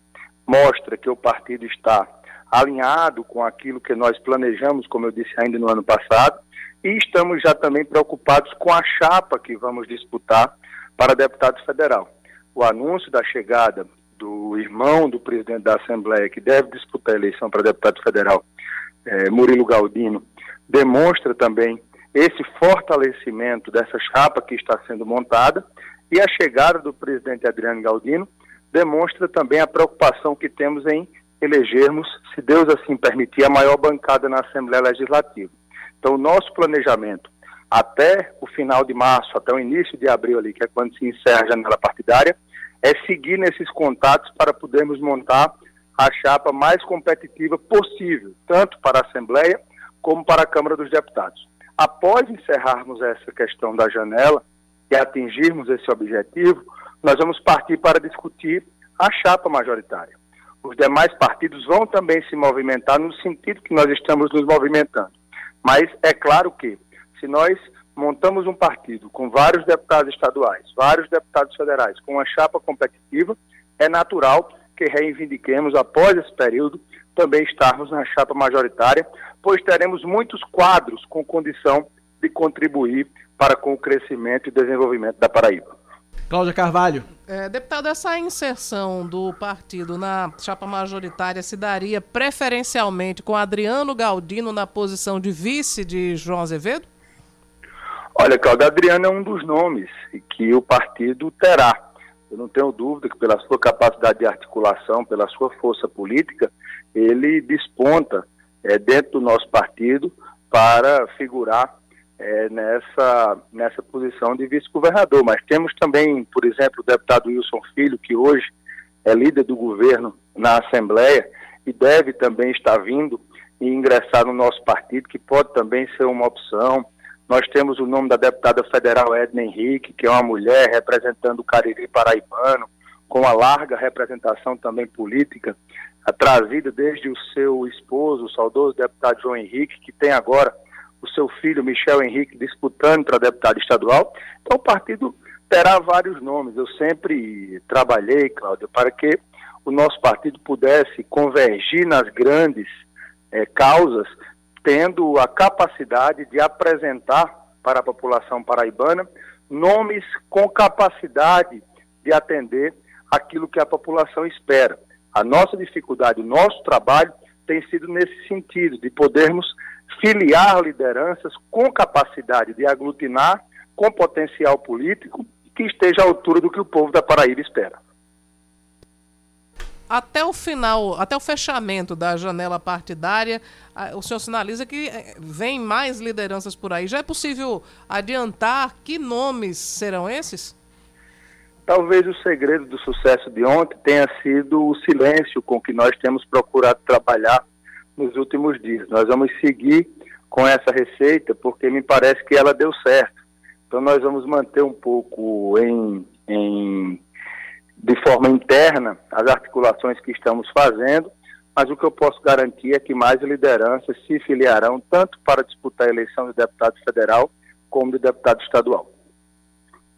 Speaker 15: mostra que o partido está alinhado com aquilo que nós planejamos, como eu disse ainda no ano passado, e estamos já também preocupados com a chapa que vamos disputar para deputado federal. O anúncio da chegada do irmão do presidente da Assembleia, que deve disputar a eleição para deputado federal, eh, Murilo Galdino, demonstra também esse fortalecimento dessa chapa que está sendo montada e a chegada do presidente Adriano Galdino demonstra também a preocupação que temos em elegermos, se Deus assim permitir, a maior bancada na Assembleia Legislativa. Então, o nosso planejamento até o final de março, até o início de abril ali, que é quando se encerra a janela partidária, é seguir nesses contatos para podermos montar a chapa mais competitiva possível, tanto para a Assembleia como para a Câmara dos Deputados. Após encerrarmos essa questão da janela e atingirmos esse objetivo, nós vamos partir para discutir a chapa majoritária. Os demais partidos vão também se movimentar no sentido que nós estamos nos movimentando. Mas é claro que, se nós montamos um partido com vários deputados estaduais, vários deputados federais, com uma chapa competitiva, é natural que reivindiquemos, após esse período, também estarmos na chapa majoritária, pois teremos muitos quadros com condição de contribuir para com o crescimento e desenvolvimento da Paraíba.
Speaker 2: Cláudia Carvalho.
Speaker 3: É, deputado, essa inserção do partido na chapa majoritária se daria preferencialmente com Adriano Galdino na posição de vice de João Azevedo?
Speaker 15: Olha, Cláudio, Adriano é um dos nomes que o partido terá. Eu não tenho dúvida que pela sua capacidade de articulação, pela sua força política, ele desponta é, dentro do nosso partido para figurar é, nessa, nessa posição de vice-governador. Mas temos também, por exemplo, o deputado Wilson Filho, que hoje é líder do governo na Assembleia e deve também estar vindo e ingressar no nosso partido, que pode também ser uma opção. Nós temos o nome da deputada federal Edna Henrique, que é uma mulher representando o Cariri paraibano, com uma larga representação também política trazida desde o seu esposo, o saudoso deputado João Henrique, que tem agora o seu filho Michel Henrique disputando para deputado estadual. Então o partido terá vários nomes. Eu sempre trabalhei, Cláudio, para que o nosso partido pudesse convergir nas grandes eh, causas, tendo a capacidade de apresentar para a população paraibana nomes com capacidade de atender aquilo que a população espera. A nossa dificuldade, o nosso trabalho tem sido nesse sentido, de podermos filiar lideranças com capacidade de aglutinar, com potencial político, que esteja à altura do que o povo da Paraíba espera.
Speaker 3: Até o final, até o fechamento da janela partidária, o senhor sinaliza que eh, vem mais lideranças por aí. Já é possível adiantar que nomes serão esses?
Speaker 15: Talvez o segredo do sucesso de ontem tenha sido o silêncio com que nós temos procurado trabalhar nos últimos dias. Nós vamos seguir com essa receita, porque me parece que ela deu certo. Então nós vamos manter um pouco em, em de forma interna as articulações que estamos fazendo, mas o que eu posso garantir é que mais lideranças se filiarão tanto para disputar a eleição de deputado federal como de deputado estadual.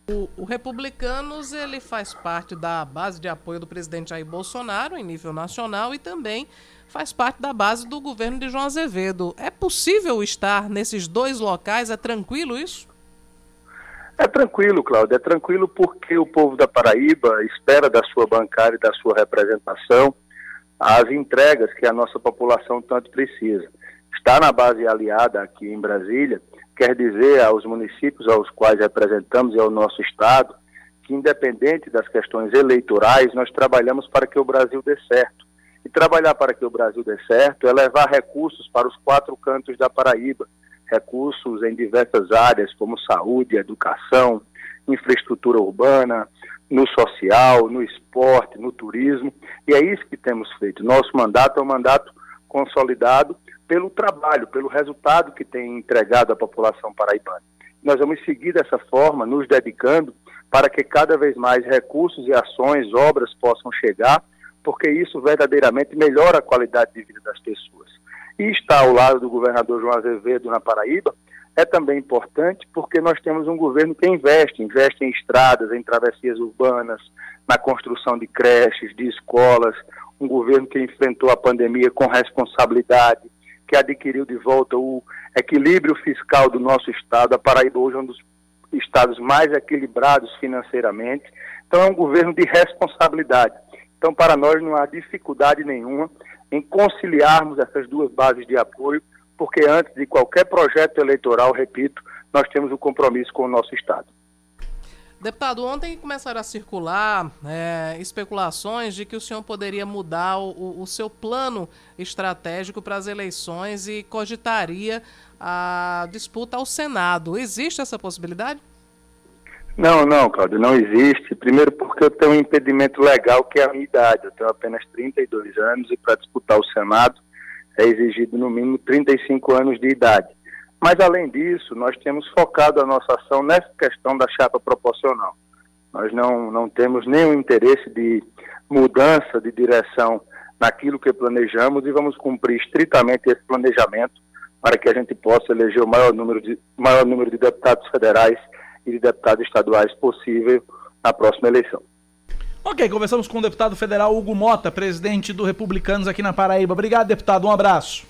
Speaker 3: O, o, Republicanos ele faz parte da base de apoio do presidente Jair Bolsonaro em nível nacional e também faz parte da base do governo de João Azevedo. É possível estar nesses dois locais? É tranquilo isso?
Speaker 15: É tranquilo, Cláudio. É tranquilo porque o povo da Paraíba espera da sua bancária e da sua representação as entregas que a nossa população tanto precisa. Estar na base aliada aqui em Brasília quer dizer aos municípios aos quais representamos e ao nosso Estado que, independente das questões eleitorais, nós trabalhamos para que o Brasil dê certo. E trabalhar para que o Brasil dê certo é levar recursos para os quatro cantos da Paraíba, recursos em diversas áreas, como saúde, educação, infraestrutura urbana, no social, no esporte, no turismo, e é isso que temos feito. Nosso mandato é um mandato consolidado pelo trabalho, pelo resultado que tem entregado à população paraibana. Nós vamos seguir dessa forma, nos dedicando para que cada vez mais recursos e ações, obras possam chegar porque isso verdadeiramente melhora a qualidade de vida das pessoas. E estar ao lado do governador João Azevedo na Paraíba é também importante porque nós temos um governo que investe, investe em estradas, em travessias urbanas, na construção de creches, de escolas, um governo que enfrentou a pandemia com responsabilidade, que adquiriu de volta o equilíbrio fiscal do nosso estado. A Paraíba hoje é um dos estados mais equilibrados financeiramente. Então é um governo de responsabilidade. Então, para nós não há dificuldade nenhuma em conciliarmos essas duas bases de apoio, porque antes de qualquer projeto eleitoral, repito, nós temos o um compromisso com o nosso Estado.
Speaker 3: Deputado, ontem começaram a circular é, especulações de que o senhor poderia mudar o, o seu plano estratégico para as eleições e cogitaria a disputa ao Senado. Existe essa possibilidade?
Speaker 15: Não, não, Cláudio, não existe. Primeiro porque eu tenho um impedimento legal que é a minha idade. Eu tenho apenas 32 anos e para disputar o Senado é exigido no mínimo 35 anos de idade. Mas além disso, nós temos focado a nossa ação nessa questão da chapa proporcional. Nós não, não temos nenhum interesse de mudança de direção naquilo que planejamos e vamos cumprir estritamente esse planejamento para que a gente possa eleger o maior número de, maior número de deputados federais e de deputados estaduais possível na próxima eleição.
Speaker 2: Ok, conversamos com o deputado federal Hugo Mota, presidente do Republicanos aqui na Paraíba. Obrigado, deputado. Um abraço.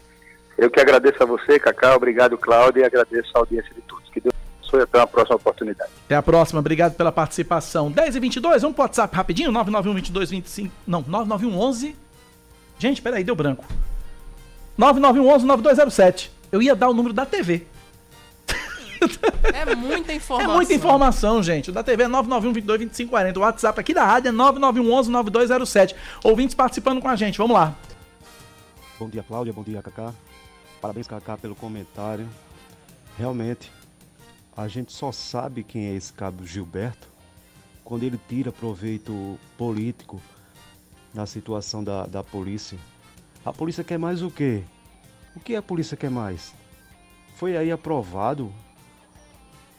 Speaker 15: Eu que agradeço a você, Cacá. Obrigado, Cláudio, e agradeço a audiência de todos. Que Deus abençoe. Até uma próxima oportunidade.
Speaker 2: Até a próxima. Obrigado pela participação. 10 e 22 vamos pro WhatsApp rapidinho. 991 22 25. Não, 991 11. Gente, peraí, deu branco. 991 11 9207. Eu ia dar o número da TV.
Speaker 3: É muita informação.
Speaker 2: É muita informação, gente. O da TV é 991-22-2540. O WhatsApp aqui da rádio é 991-11-9207. Ouvintes participando com a gente. Vamos lá.
Speaker 16: Bom dia, Cláudia. Bom dia, Cacá. Parabéns, Cacá, pelo comentário. Realmente, a gente só sabe quem é esse cabo Gilberto quando ele tira proveito político na situação da, da polícia. A polícia quer mais o quê? O que a polícia quer mais? Foi aí aprovado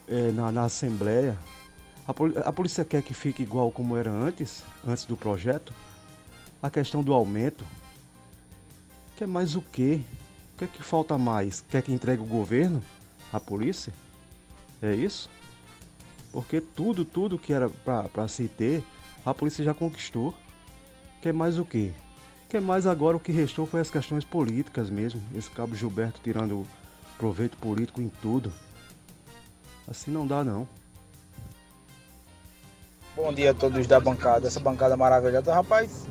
Speaker 16: é, na, na, Assembleia, a, a polícia quer que fique igual como era antes, antes do projeto. A questão do aumento. Quer mais o quê? O que é que falta mais? Quer que entregue o governo? A polícia? É isso? Porque tudo, tudo que era para se ter, a polícia já conquistou. Quer mais o quê? Quer mais agora o que restou foi as questões políticas mesmo. Esse cabo Gilberto tirando proveito político em tudo. Assim não dá não.
Speaker 17: Bom dia a todos da bancada, essa bancada maravilhosa. Rapaz,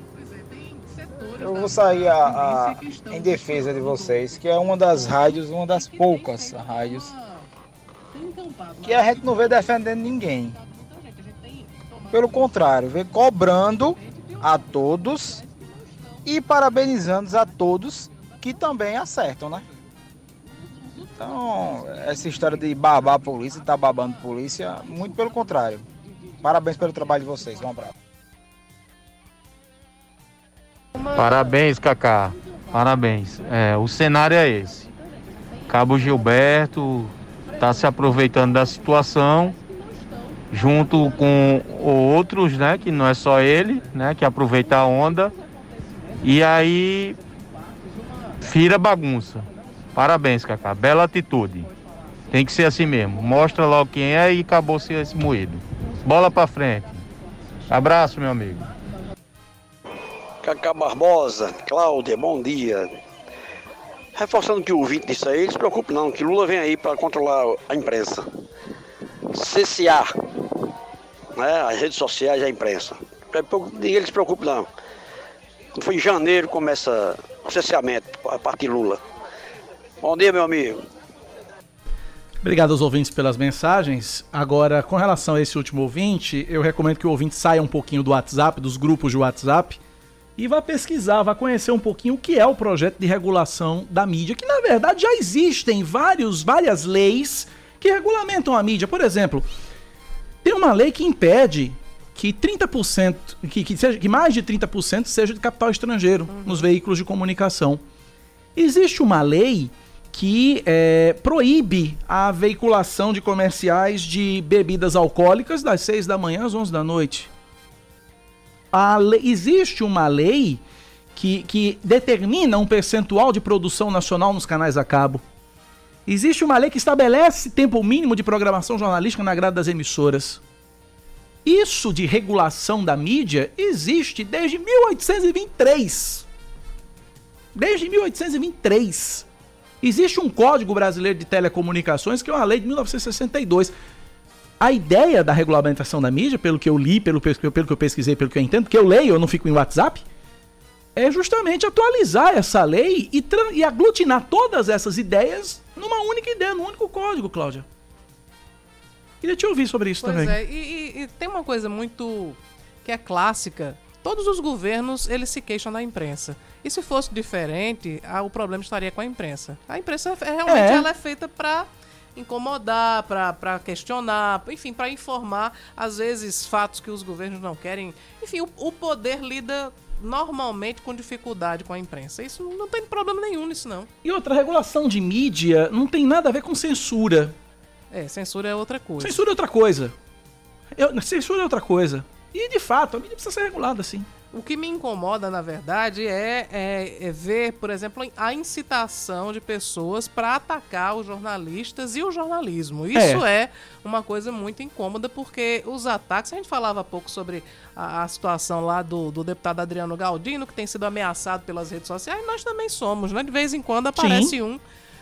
Speaker 17: eu vou sair a, a, em defesa de vocês, que é uma das rádios, uma das poucas rádios que a gente não vê defendendo ninguém. Pelo contrário, vê cobrando a todos e parabenizando a todos que também acertam, né? Então, essa história de babar a polícia, tá babando a polícia, muito pelo contrário. Parabéns pelo trabalho de vocês. Um abraço.
Speaker 18: Parabéns, Cacá. Parabéns. É, o cenário é esse. Cabo Gilberto está se aproveitando da situação, junto com outros, né, que não é só ele, né, que aproveita a onda. E aí vira bagunça. Parabéns, Cacá. Bela atitude. Tem que ser assim mesmo. Mostra logo quem é e acabou-se esse moído. Bola pra frente. Abraço, meu amigo.
Speaker 19: Cacá Barbosa, Cláudia, bom dia. Reforçando que o ouvinte disse aí, não se preocupe não, que Lula vem aí para controlar a imprensa. CCA, né, as redes sociais e a imprensa. Ninguém se preocupe não. Foi em janeiro começa o cerceamento a partir Lula. Bom dia, meu amigo.
Speaker 2: Obrigado aos ouvintes pelas mensagens. Agora, com relação a esse último ouvinte, eu recomendo que o ouvinte saia um pouquinho do WhatsApp, dos grupos de WhatsApp, e vá pesquisar, vá conhecer um pouquinho o que é o projeto de regulação da mídia, que na verdade já existem vários, várias leis que regulamentam a mídia. Por exemplo, tem uma lei que impede que 30%, que, que, seja, que mais de 30% seja de capital estrangeiro uhum. nos veículos de comunicação. Existe uma lei que é, proíbe a veiculação de comerciais de bebidas alcoólicas das 6 da manhã às 11 da noite lei, existe uma lei que, que determina um percentual de produção nacional nos canais a cabo. Existe uma lei que estabelece tempo mínimo de programação jornalística na grade das emissoras. Isso de regulação da mídia existe desde 1823. Desde 1823. Existe um Código Brasileiro de Telecomunicações que é uma lei de 1962. A ideia da regulamentação da mídia, pelo que eu li, pelo, pelo que eu pesquisei, pelo que eu entendo, porque eu leio, eu não fico em WhatsApp, é justamente atualizar essa lei e, e aglutinar todas essas ideias numa única ideia, num único código, Cláudia. Queria te ouvir sobre isso
Speaker 3: pois
Speaker 2: também.
Speaker 3: É, e, e, e tem uma coisa muito que é clássica. Todos os governos, eles se queixam da imprensa. E se fosse diferente, ah, o problema estaria com a imprensa. A imprensa é, realmente é. ela é feita para incomodar, para questionar, enfim, para informar, às vezes, fatos que os governos não querem. Enfim, o, o poder lida normalmente com dificuldade com a imprensa. Isso não tem problema nenhum nisso, não.
Speaker 2: E outra, regulação de mídia não tem nada a ver com censura.
Speaker 3: É, censura é outra coisa.
Speaker 2: Censura é outra coisa. Eu, censura é outra coisa. E de fato, a mídia precisa ser regulada, sim.
Speaker 3: O que me incomoda, na verdade, é, é, é ver, por exemplo, a incitação de pessoas para atacar os jornalistas e o jornalismo. Isso é. é. uma coisa muito incômoda, porque os ataques. A gente falava há pouco sobre a, a situação lá do, do, deputado Adriano Galdino, que tem sido ameaçado pelas redes sociais. Nós também somos, né? De vez em quando aparece Sim. um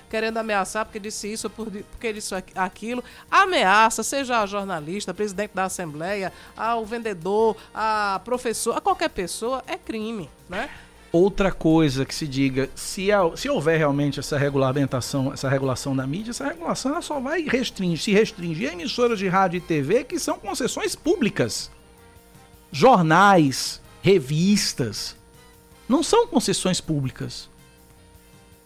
Speaker 3: querendo ameaçar porque disse isso, porque disse aquilo. Ameaça, seja a jornalista, presidente da Assembleia, ao vendedor, a professor, a qualquer pessoa, é crime, né?
Speaker 2: Outra coisa que se diga, se, se houver realmente essa regulamentação, essa regulação da mídia, essa regulação ela só vai restringir, se restringir a emissoras de rádio e TV que são concessões públicas. Jornais, revistas, não são concessões públicas.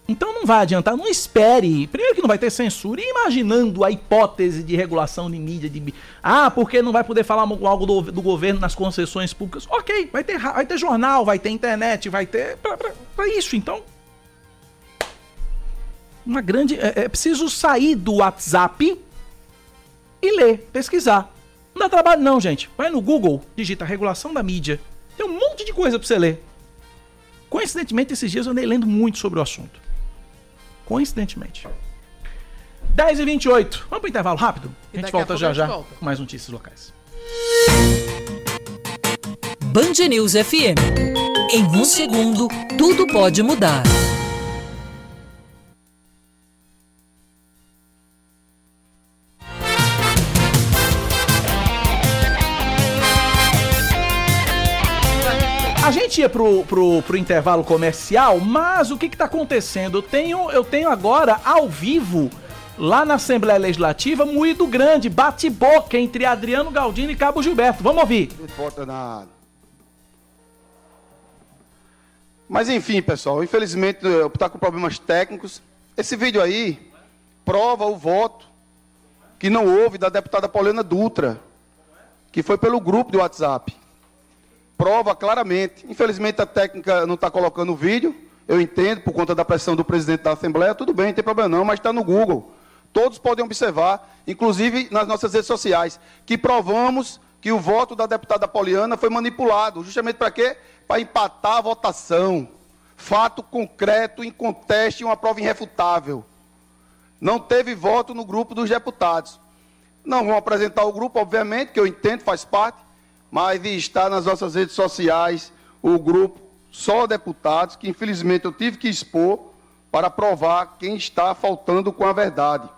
Speaker 2: Então não vai adiantar, não espere. Primeiro que não vai ter censura. E imaginando a hipótese de regulação de mídia, de. Ah, porque não vai poder falar algo do, do governo nas concessões públicas. Ok, vai ter, vai ter jornal, vai ter internet, vai ter. Pra, pra, pra isso, então. Uma grande. É, é preciso sair do WhatsApp e ler, pesquisar. Não dá trabalho, não, gente. Vai no Google, digita regulação da mídia. Tem um monte de coisa pra você ler. Coincidentemente, esses dias eu andei lendo muito sobre o assunto coincidentemente. 10 e 28 Vamos pro intervalo rápido? A gente volta a já já volta. com mais notícias locais.
Speaker 1: Band News FM. Em um segundo, tudo pode mudar.
Speaker 2: Gente ia pro, pro, pro intervalo comercial, mas o que que tá acontecendo? Eu tenho, eu tenho agora, ao vivo, lá na Assembleia Legislativa, moído grande, bate-boca entre Adriano Galdino e Cabo Gilberto. Vamos ouvir.
Speaker 20: Não importa nada. Mas enfim, pessoal, infelizmente eu tá com problemas técnicos. Esse vídeo aí prova o voto que não houve da deputada Paulina Dutra, que foi pelo grupo do WhatsApp prova claramente. Infelizmente a técnica não está colocando o vídeo. Eu entendo, por conta da pressão do presidente da Assembleia, tudo bem, não tem problema não, mas está no Google. Todos podem observar, inclusive nas nossas redes sociais, que provamos que o voto da deputada Poliana foi manipulado. Justamente para quê? Para empatar a votação. Fato concreto, inconteste uma prova irrefutável. Não teve voto no grupo dos deputados. Não vão apresentar o grupo, obviamente, que eu entendo, faz parte, mas está nas nossas redes sociais o grupo só deputados, que infelizmente eu tive que expor para provar quem está faltando com a verdade.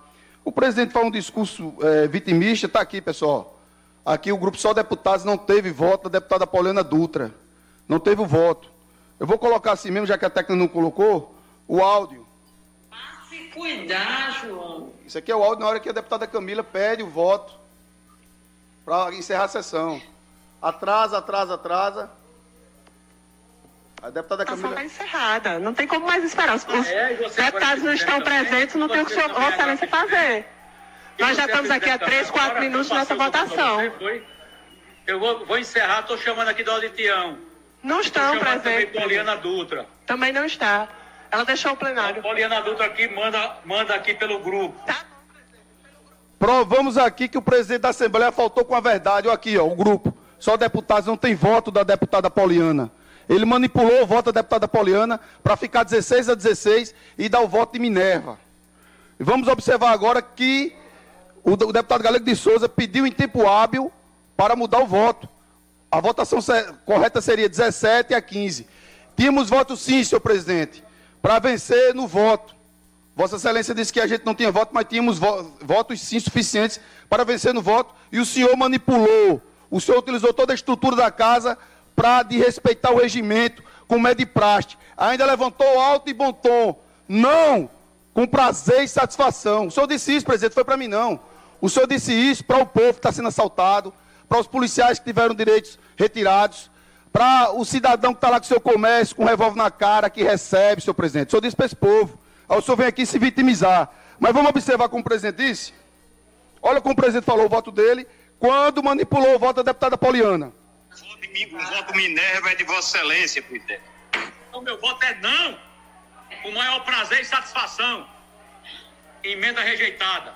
Speaker 20: O presidente faz um discurso é, vitimista, está aqui, pessoal. Aqui o grupo só deputados não teve voto da deputada Paulina Dutra. Não teve o voto. Eu vou colocar assim mesmo, já que a técnica não colocou, o áudio.
Speaker 21: Se cuidar, João.
Speaker 20: Isso aqui é o áudio na hora que a deputada Camila pede o voto para encerrar a sessão. Atrasa, atrasa, atrasa. A deputada
Speaker 21: A
Speaker 20: Camila.
Speaker 21: está encerrada. Não tem como mais esperar. Os, os
Speaker 22: É,
Speaker 21: deputados não estão
Speaker 22: também,
Speaker 21: presentes, não tem o que Vossa Excelência fazer.
Speaker 22: E
Speaker 21: Nós já estamos aqui há três, quatro
Speaker 22: agora,
Speaker 21: minutos nessa votação.
Speaker 22: você? Eu vou, vou encerrar, estou chamando aqui do Auditião.
Speaker 21: Não estão presentes.
Speaker 22: Poliana Dutra.
Speaker 21: Também não está. Ela deixou o plenário.
Speaker 22: Poliana Dutra aqui manda, manda aqui pelo grupo.
Speaker 20: Provamos aqui que o presidente da Assembleia faltou com a verdade. Olha aqui, ó, o grupo. Só deputados não tem voto da deputada Poliana. Ele manipulou o voto da deputada Poliana para ficar 16 a 16 e dar o voto de Minerva. Vamos observar agora que o, deputado Galego de Souza pediu em tempo hábil para mudar o voto. A votação correta seria 17 a 15. Tínhamos voto sim, senhor presidente, para vencer no voto. Vossa Excelência disse que a gente não tinha voto, mas tínhamos vo- votos sim suficientes para vencer no voto. E o senhor manipulou. O senhor utilizou toda a estrutura da casa para desrespeitar o regimento, como é de praxe. Ainda levantou alto e bom tom. Não com prazer e satisfação. O senhor disse isso, presidente, foi para mim não. O senhor disse isso para o povo que está sendo assaltado, para os policiais que tiveram direitos retirados, para o cidadão que está lá com seu comércio, com um revólver na cara, que recebe, senhor presidente. O senhor disse para esse povo. Aí o senhor vem aqui se vitimizar. Mas vamos observar como o presidente disse? Olha como o presidente falou o voto dele, quando manipulou o voto da deputada Poliana.
Speaker 22: O voto Minerva é de Vossa Excelência, presidente. Então, meu voto é não. Com maior prazer e satisfação. Emenda rejeitada.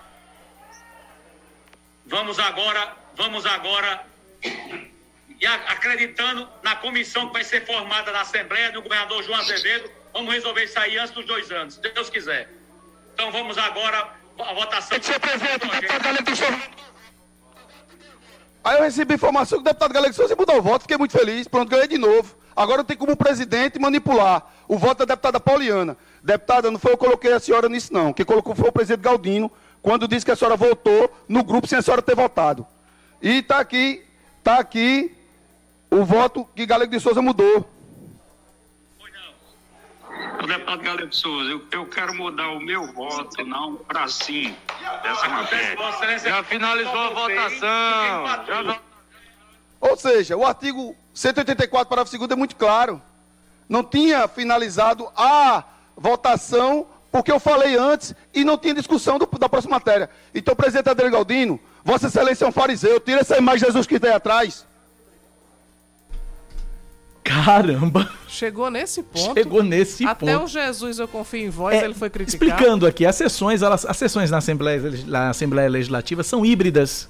Speaker 22: Vamos agora, vamos agora, e a- acreditando na comissão que vai ser formada na Assembleia do governador João Azevedo, vamos resolver isso aí antes dos dois anos, se Deus quiser. Então vamos agora a votação. Senhor presidente,
Speaker 20: Aí eu recebi informação que o deputado Galego Souza mudou o voto, fiquei muito feliz, pronto, ganhei de novo. Agora eu tenho como presidente manipular o voto da deputada Pauliana. Deputada, não foi eu que coloquei a senhora nisso não, quem colocou foi o presidente Galdino, quando disse que a senhora votou no grupo sem a senhora ter votado. E está aqui, está aqui o voto que Galego de Souza mudou.
Speaker 22: Deputado Galego de Souza, eu, eu quero mudar o meu voto, não para sim, dessa matéria. Já finalizou a votação.
Speaker 20: Ou seja, o artigo 184, parágrafo 2 é muito claro. Não tinha finalizado a votação, porque eu falei antes e não tinha discussão do- da próxima matéria. Então, presidente Adriano Galdino, Vossa Excelência é um fariseu, tira essa imagem de Jesus que tem atrás.
Speaker 2: Caramba!
Speaker 3: Chegou nesse ponto.
Speaker 2: Chegou nesse
Speaker 3: Até
Speaker 2: ponto.
Speaker 3: o Jesus, eu confio em vós,
Speaker 2: É,
Speaker 3: ele foi criticado.
Speaker 2: Explicando aqui, as sessões, elas, as sessões na Assembleia, na Assembleia Legislativa são híbridas.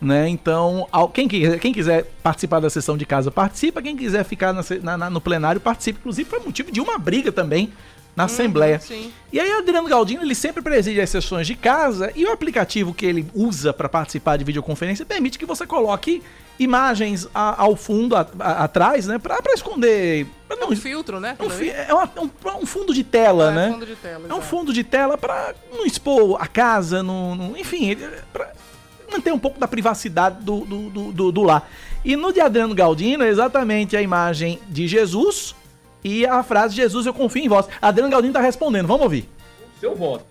Speaker 2: Né? Então, quem, quiser- quem quiser participar da sessão de casa, participa. Quem quiser ficar na na- no plenário, participa. Inclusive, foi motivo de uma briga também na Assembleia.
Speaker 3: sim.
Speaker 2: E aí, Adriano Galdino, ele sempre preside as sessões de casa e o aplicativo que ele usa para participar de videoconferência permite que você coloque imagens a- ao fundo, a- a- atrás, né? Pra, pra esconder. pra não-
Speaker 3: Um filtro, né?
Speaker 2: um,
Speaker 3: aquilo
Speaker 2: fi- é uma- um- um fundo de tela,
Speaker 3: É,
Speaker 2: né?
Speaker 3: fundo de tela,
Speaker 2: É um fundo de tela pra não expor a casa, não, não- enfim, pra manter um pouco da privacidade do, do, do, do- do lar. E no de Adriano Galdino é exatamente a imagem de Jesus e a frase Jesus, eu confio em vós. Adriano Galdino tá respondendo, vamos ouvir.
Speaker 8: seu voto.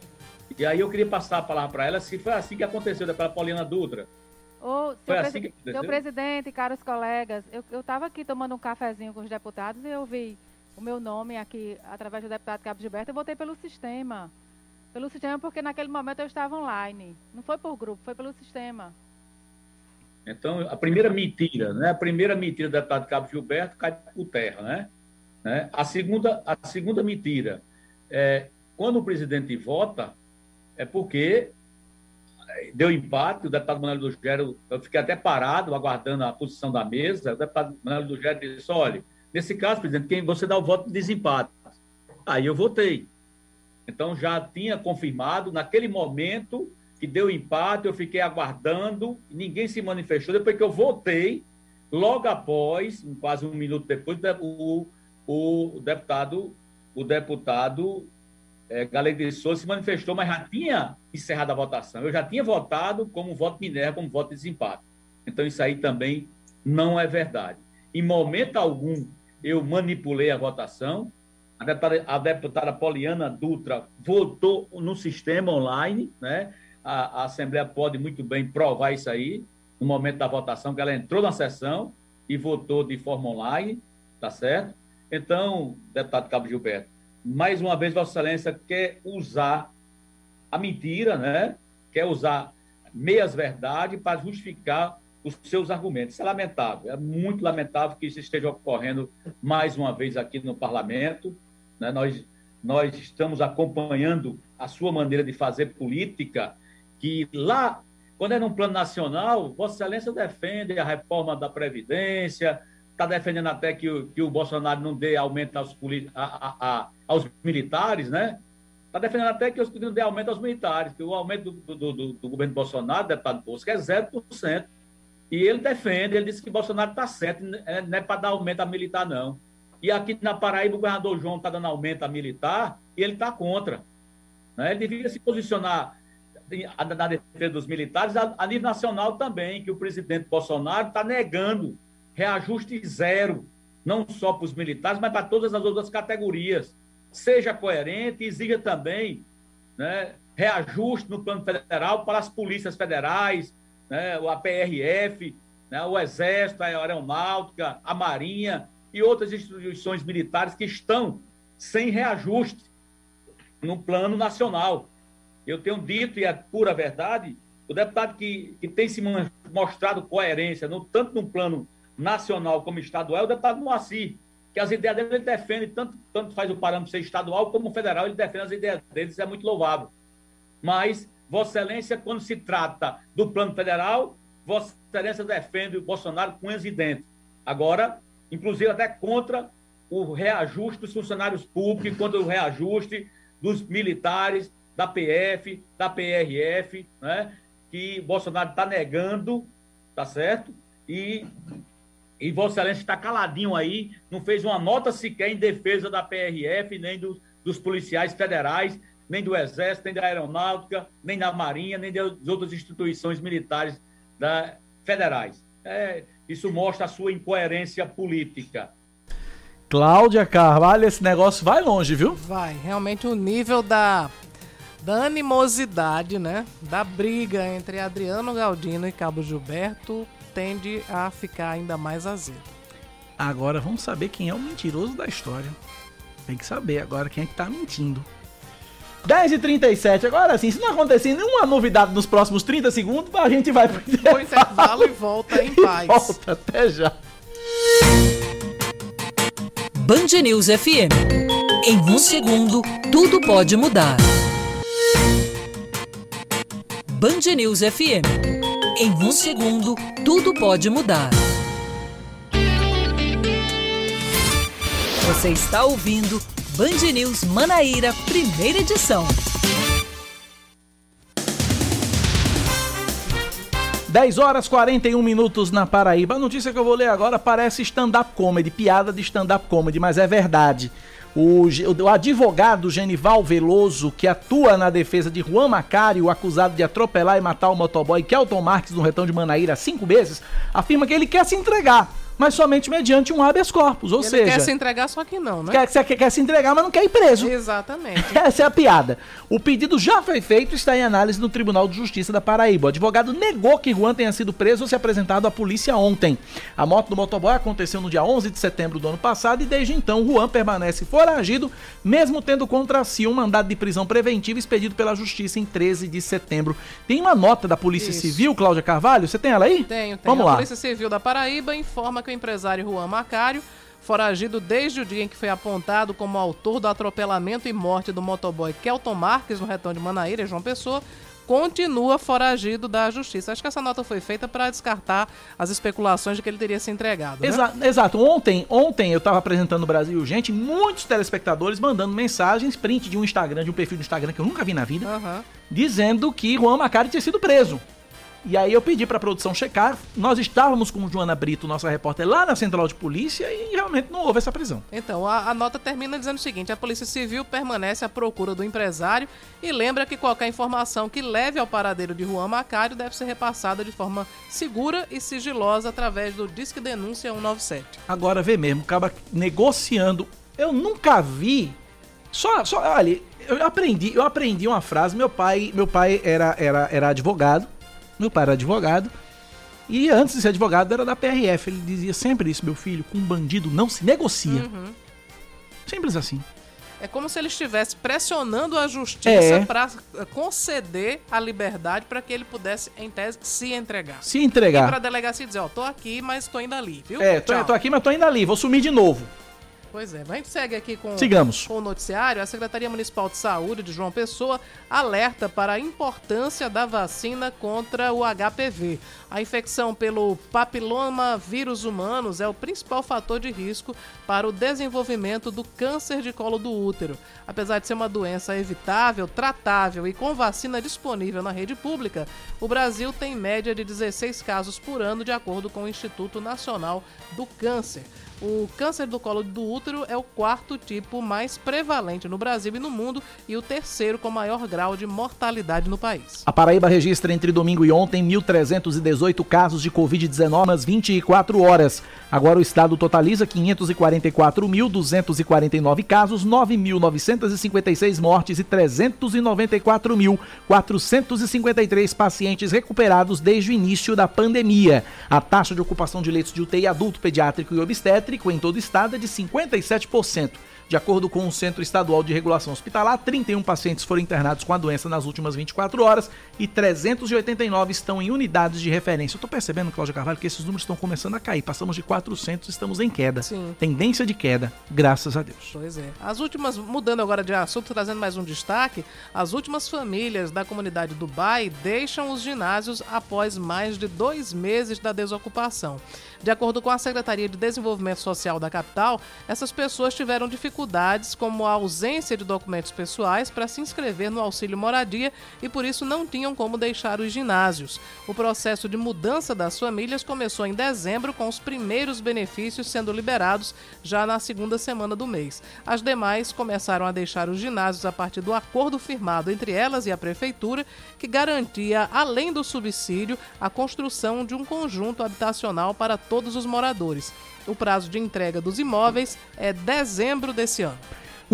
Speaker 8: E aí eu queria passar a palavra para ela se foi assim que aconteceu, da Paulina Dutra.
Speaker 23: Ô,
Speaker 8: Foi assim
Speaker 23: presi-
Speaker 8: que
Speaker 23: senhor presidente, caros colegas, eu estava aqui tomando um cafezinho com os deputados e eu vi o meu nome aqui através do deputado Cabo Gilberto. Eu votei pelo sistema. Pelo sistema porque naquele momento eu estava online. Não foi por grupo, foi pelo sistema.
Speaker 8: Então, a primeira mentira, né? A primeira mentira do deputado Cabo Gilberto cai por terra, né? Né? A, segunda, a segunda mentira é quando o presidente vota, é porque deu empate, o deputado Manuel do Gero, eu fiquei até parado, aguardando a posição da mesa, o deputado Manuel do Gero disse, olha, nesse caso, presidente, quem você dá o voto de desempate. Aí eu votei. Então já tinha confirmado, naquele momento que deu empate, eu fiquei aguardando, ninguém se manifestou. Depois que eu votei, logo após, quase um minuto depois, o, o deputado, o deputado é, de Souza se manifestou, mas já tinha encerrado a votação. Eu já tinha votado como voto Minerva, como voto de desempate. Então isso aí também não é verdade. Em momento algum eu manipulei a votação, a deputada, a deputada Poliana Dutra votou no sistema online, né? A, a, Assembleia pode muito bem provar isso aí, no momento da votação, que ela entrou na sessão e votou de forma online, tá certo? Então, deputado Cabo Gilberto, mais uma vez, Vossa Excelência quer usar a mentira, né? Quer usar meias verdades para justificar os seus argumentos. Isso é lamentável, é muito lamentável que isso esteja ocorrendo mais uma vez aqui no parlamento. Né? Nós, nós estamos acompanhando a sua maneira de fazer política, que lá, quando é num plano nacional, Vossa Excelência defende a reforma da Previdência, está defendendo até que o, que o Bolsonaro não dê aumento aos, a, a, aos militares, né? Está defendendo até que não dê aumento aos militares, que o aumento do, do, do, do governo Bolsonaro, deputado Bosco, é 0%. E ele defende, ele disse que Bolsonaro está certo, não é, é para dar aumento a militar, não. E aqui na Paraíba, o governador João está dando aumento a militar e ele está contra. Né? Ele deveria se posicionar na defesa dos militares a, a nível nacional também, que o presidente Bolsonaro está negando reajuste zero, não só para os militares, mas para todas as outras categorias. Seja coerente e exija também né, reajuste no plano federal para as polícias federais, né, a PRF, né, o Exército, a Aeronáutica, a Marinha, e outras instituições militares que estão sem reajuste no plano nacional. Eu tenho dito, e é pura verdade, o deputado que, que tem se mostrado coerência, no, tanto no plano nacional como estadual, é o deputado Moacir, que as ideias dele ele defende, tanto, tanto faz o parâmetro ser estadual como federal, ele defende as ideias deles, é muito louvável. Mas, Vossa Excelência, quando se trata do plano federal, Vossa Excelência defende o Bolsonaro com dentes. Agora, inclusive até contra o reajuste dos funcionários públicos, contra o reajuste dos militares, da PF, da PRF, né? que Bolsonaro está negando, tá certo? E, e Vossa Excelência está caladinho aí, não fez uma nota sequer em defesa da PRF, nem do, dos policiais federais, nem do Exército, nem da Aeronáutica, nem da Marinha, nem das outras instituições militares da, federais. É, isso mostra a sua incoerência política.
Speaker 2: Cláudia Carvalho, esse negócio vai longe, viu?
Speaker 3: Vai, realmente o nível da, da animosidade, né? Da briga entre Adriano Galdino e Cabo Gilberto tende a ficar ainda mais azedo.
Speaker 2: Agora vamos saber quem é o mentiroso da história. Tem que saber agora quem é que tá mentindo. 10h37, agora sim, se não acontecer nenhuma novidade nos próximos 30 segundos, a gente vai pro
Speaker 3: intervalo, intervalo e volta em paz.
Speaker 2: Volta, até já.
Speaker 1: Band News FM. Em um segundo, tudo pode mudar. Band News FM. Em um segundo, tudo pode mudar. Você está ouvindo Band News Manaíra, primeira edição.
Speaker 2: 10 horas 41 minutos na Paraíba. A notícia que eu vou ler agora parece stand-up comedy, piada de stand-up comedy, mas é verdade. O, o, advogado Genival Veloso, que atua na defesa de Juan Macário, acusado de atropelar e matar o motoboy Kelton Marques no retão de Manaíra há cinco meses, afirma que ele quer se entregar mas somente mediante um habeas corpus, ou
Speaker 3: Ele
Speaker 2: seja...
Speaker 3: quer se entregar, só que não, né?
Speaker 2: Quer, quer, quer se entregar, mas não quer ir preso.
Speaker 3: Exatamente.
Speaker 2: Essa é a piada. O pedido já foi feito e está em análise no Tribunal de Justiça da Paraíba. O advogado negou que Juan tenha sido preso ou se apresentado à polícia ontem. A moto do motoboy aconteceu no dia 11 de setembro do ano passado e desde então Juan permanece foragido, mesmo tendo contra si um mandado de prisão preventiva expedido pela Justiça em 13 de setembro. Tem uma nota da Polícia
Speaker 3: Isso.
Speaker 2: Civil, Cláudia Carvalho? Você tem ela aí?
Speaker 3: Tenho, tenho.
Speaker 2: Vamos
Speaker 3: a
Speaker 2: lá.
Speaker 3: Polícia Civil da Paraíba informa que o empresário Juan Macário Foragido desde o dia em que foi apontado como autor do atropelamento e morte do motoboy Kelton Marques no retão de Manaíra, João Pessoa, continua foragido da justiça. Acho que essa nota foi feita para descartar as especulações de que ele teria se entregado. Né?
Speaker 2: Exa exato. Ontem, ontem eu estava apresentando o Brasil Gente, muitos telespectadores mandando mensagens, print de um Instagram, de um perfil do Instagram que eu nunca vi na vida,
Speaker 3: Aham.
Speaker 2: dizendo que Juan Macari tinha sido preso. E aí eu pedi pra produção checar. Nós estávamos com Joana Brito, nossa repórter, lá na central de polícia e realmente não houve essa prisão.
Speaker 3: Então, a, a nota termina dizendo o seguinte: a Polícia Civil permanece à procura do empresário e lembra que qualquer informação que leve ao paradeiro de Juan Macário deve ser repassada de forma segura e sigilosa através do Disque Denúncia 197.
Speaker 2: Agora vê mesmo, acaba negociando. Eu nunca vi. Só, só, olha, eu aprendi, eu aprendi uma frase. Meu pai, meu pai era, era, era advogado. Meu pai era advogado. E antes de ser advogado era da PRF. Ele dizia sempre isso, meu filho, com um bandido não se negocia.
Speaker 3: Uhum.
Speaker 2: Simples assim.
Speaker 3: É como se ele estivesse pressionando a justiça
Speaker 2: É.
Speaker 3: para conceder a liberdade para que ele pudesse, em tese, se entregar.
Speaker 2: Se entregar.
Speaker 3: E para a delegacia dizer: Ó, tô aqui, mas tô indo ali, viu?
Speaker 2: É, tô, tô aqui, mas tô indo ali, vou sumir de novo.
Speaker 3: Pois é, mas a gente segue aqui com,
Speaker 2: Sigamos.
Speaker 3: com o noticiário. A Secretaria Municipal de Saúde de João Pessoa alerta para a importância da vacina contra o HPV. A infecção pelo papiloma vírus humanos é o principal fator de risco para o desenvolvimento do câncer de colo do útero. Apesar de ser uma doença evitável, tratável e com vacina disponível na rede pública, o Brasil tem média de 16 casos por ano, de acordo com o Instituto Nacional do Câncer. O câncer do colo do útero é o quarto tipo mais prevalente no Brasil e no mundo e o terceiro com maior grau de mortalidade no país.
Speaker 2: A Paraíba registra entre domingo e ontem 1.318 casos de Covid-19 nas 24 horas. Agora o estado totaliza 544.249 casos, 9.956 mortes e 394.453 pacientes recuperados desde o início da pandemia. A taxa de ocupação de leitos de UTI adulto, pediátrico e obstétrico em todo o estado é de 57%. De acordo com o Centro Estadual de Regulação Hospitalar, 31 pacientes foram internados com a doença nas últimas 24 horas e 389 estão em unidades de referência. Eu tô percebendo, Cláudia Carvalho, que esses números estão começando a cair. Passamos de 400 e estamos em queda.
Speaker 3: Sim.
Speaker 2: Tendência de queda, graças a Deus.
Speaker 3: Pois é. As últimas, mudando agora de assunto, trazendo mais um destaque, as últimas famílias da comunidade Dubai deixam os ginásios após mais de dois meses da desocupação. De acordo com a Secretaria de Desenvolvimento Social da capital, essas pessoas tiveram dificuldades como a ausência de documentos pessoais para se inscrever no auxílio moradia e por isso não tinham como deixar os ginásios. O processo de mudança das famílias começou em dezembro, com os primeiros benefícios sendo liberados já na segunda semana do mês. As demais começaram a deixar os ginásios a partir do acordo firmado entre elas e a prefeitura, que garantia, além do subsídio, a construção de um conjunto habitacional para todos os moradores. O prazo de entrega dos imóveis é dezembro desse ano.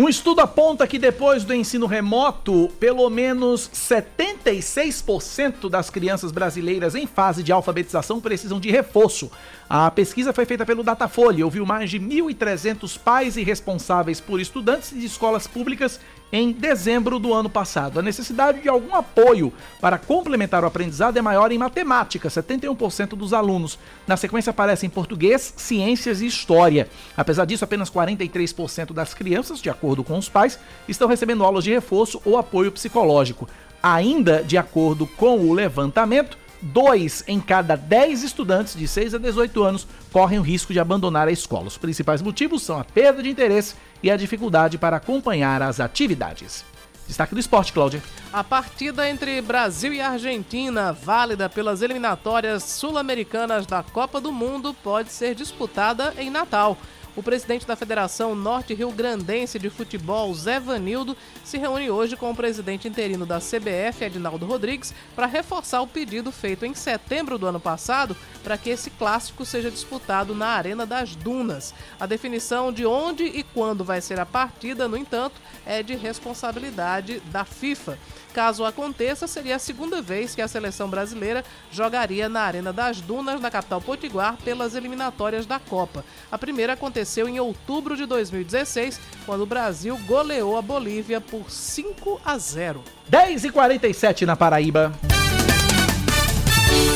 Speaker 2: Um estudo aponta que depois do ensino remoto, pelo menos 76% das crianças brasileiras em fase de alfabetização precisam de reforço. A pesquisa foi feita pelo Datafolha ouviu mais de 1.300 pais e responsáveis por estudantes de escolas públicas em dezembro do ano passado. A necessidade de algum apoio para complementar o aprendizado é maior em matemática, 71% dos alunos. Na sequência aparecem português, ciências e história. Apesar disso, apenas 43% das crianças, de acordo com os pais, estão recebendo aulas de reforço ou apoio psicológico. Ainda de acordo com o levantamento, dois em cada 10 estudantes de 6 a 18 anos correm o risco de abandonar a escola. Os principais motivos são a perda de interesse e a dificuldade para acompanhar as atividades. Destaque do esporte, Cláudia.
Speaker 3: A partida entre Brasil e Argentina, válida pelas eliminatórias sul-americanas da Copa do Mundo, pode ser disputada em Natal. O presidente da Federação Norte Rio Grandense de Futebol, Zé Vanildo, se reúne hoje com o presidente interino da CBF, Edinaldo Rodrigues, para reforçar o pedido feito em setembro do ano passado para que esse clássico seja disputado na Arena das Dunas. A definição de onde e quando vai ser a partida, no entanto, é de responsabilidade da FIFA. Caso aconteça, seria a segunda vez que a seleção brasileira jogaria na Arena das Dunas, na capital potiguar, pelas eliminatórias da Copa. A primeira aconteceu em outubro de 2016, quando o Brasil goleou a Bolívia por 5 a 0.
Speaker 2: 10 e 47 na Paraíba.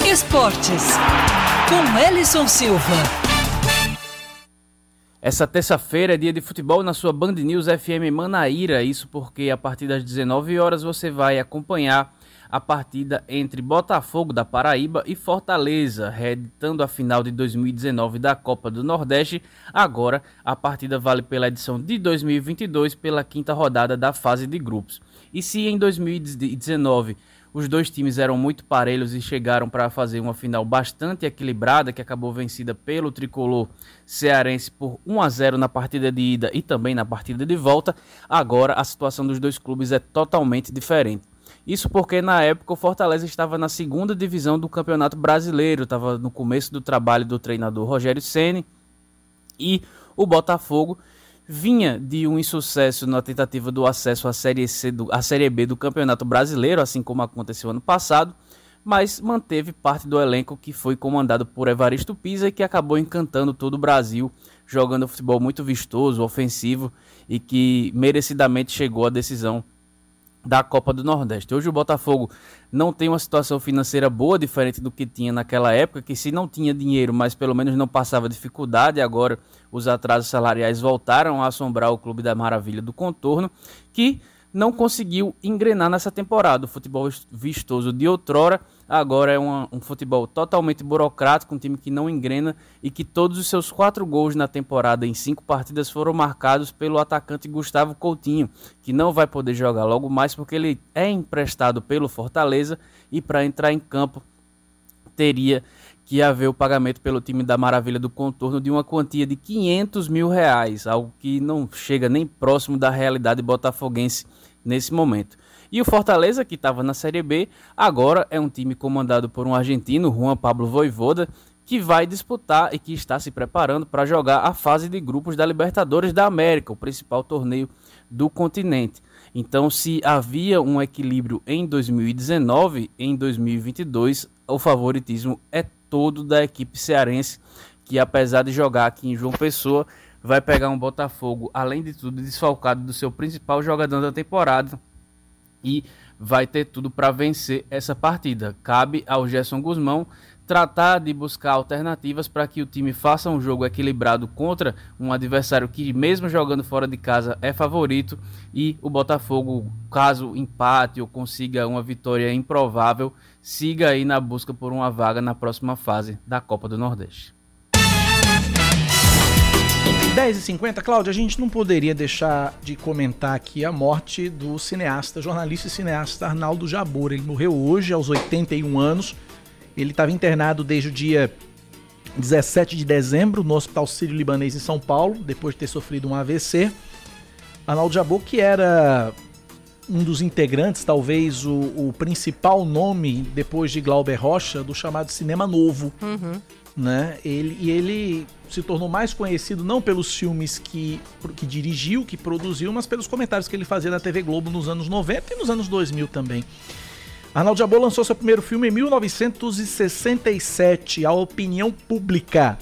Speaker 1: Esportes. Com Ellison Silva.
Speaker 24: Essa terça-feira é dia de futebol na sua Band News FM Manaíra. Isso porque a partir das 19 horas você vai acompanhar a partida entre Botafogo da Paraíba e Fortaleza, reeditando a final de 2019 da Copa do Nordeste. Agora, a partida vale pela edição de 2022 pela quinta rodada da fase de grupos. E se em 2019 os dois times eram muito parelhos e chegaram para fazer uma final bastante equilibrada, que acabou vencida pelo tricolor cearense por 1 a 0 na partida de ida e também na partida de volta. Agora a situação dos dois clubes é totalmente diferente. Isso porque na época o Fortaleza estava na segunda divisão do Campeonato Brasileiro, estava no começo do trabalho do treinador Rogério Ceni e o Botafogo vinha de um insucesso na tentativa do acesso à Série C do, à Série B do Campeonato Brasileiro, assim como aconteceu ano passado, mas manteve parte do elenco que foi comandado por Evaristo Pisa e que acabou encantando todo o Brasil, jogando futebol muito vistoso, ofensivo e que merecidamente chegou à decisão da Copa do Nordeste. Hoje o Botafogo não tem uma situação financeira boa, diferente do que tinha naquela época, que se não tinha dinheiro, mas pelo menos não passava dificuldade, agora os atrasos salariais voltaram a assombrar o Clube da Maravilha do Contorno, que não conseguiu engrenar nessa temporada. O futebol vistoso de outrora agora é uma, um futebol totalmente burocrático, um time que não engrena e que todos os seus quatro gols na temporada em cinco partidas foram marcados pelo atacante Gustavo Coutinho, que não vai poder jogar logo mais porque ele é emprestado pelo Fortaleza e para entrar em campo teria que haver o pagamento pelo time da Maravilha do Contorno de uma quantia de 500 mil reais, algo que não chega nem próximo da realidade botafoguense nesse momento. E o Fortaleza, que estava na Série B, agora é um time comandado por um argentino, Juan Pablo Voivoda, que vai disputar e que está se preparando para jogar a fase de grupos da Libertadores da América, o principal torneio do continente. Então, se havia um equilíbrio em 2019, em 2022 o favoritismo é todo da equipe cearense, que apesar de jogar aqui em João Pessoa, vai pegar um Botafogo, além de tudo, desfalcado do seu principal jogador da temporada e vai ter tudo para vencer essa partida. Cabe ao Gerson Guzmão tratar de buscar alternativas para que o time faça um jogo equilibrado contra um adversário que, mesmo jogando fora de casa, é favorito e o Botafogo, caso empate ou consiga uma vitória improvável, siga aí na busca por uma vaga na próxima fase da Copa do Nordeste.
Speaker 2: 10h50, Cláudia, a gente não poderia deixar de comentar aqui a morte do cineasta, jornalista e cineasta Arnaldo Jabor. Ele morreu hoje, aos 81 anos. Ele estava internado desde o dia 17 de dezembro no Hospital Sírio-Libanês em São Paulo, depois de ter sofrido um AVC. Arnaldo Jabor, que era um dos integrantes, talvez o, o, principal nome, depois de Glauber Rocha, do chamado Cinema Novo.
Speaker 3: Uhum.
Speaker 2: Né? Ele, e ele se tornou mais conhecido não pelos filmes que, que dirigiu, que produziu, mas pelos comentários que ele fazia na TV Globo nos anos 90 e nos anos 2000 também. Arnaldo Jabor lançou seu primeiro filme em 1967, A Opinião Pública.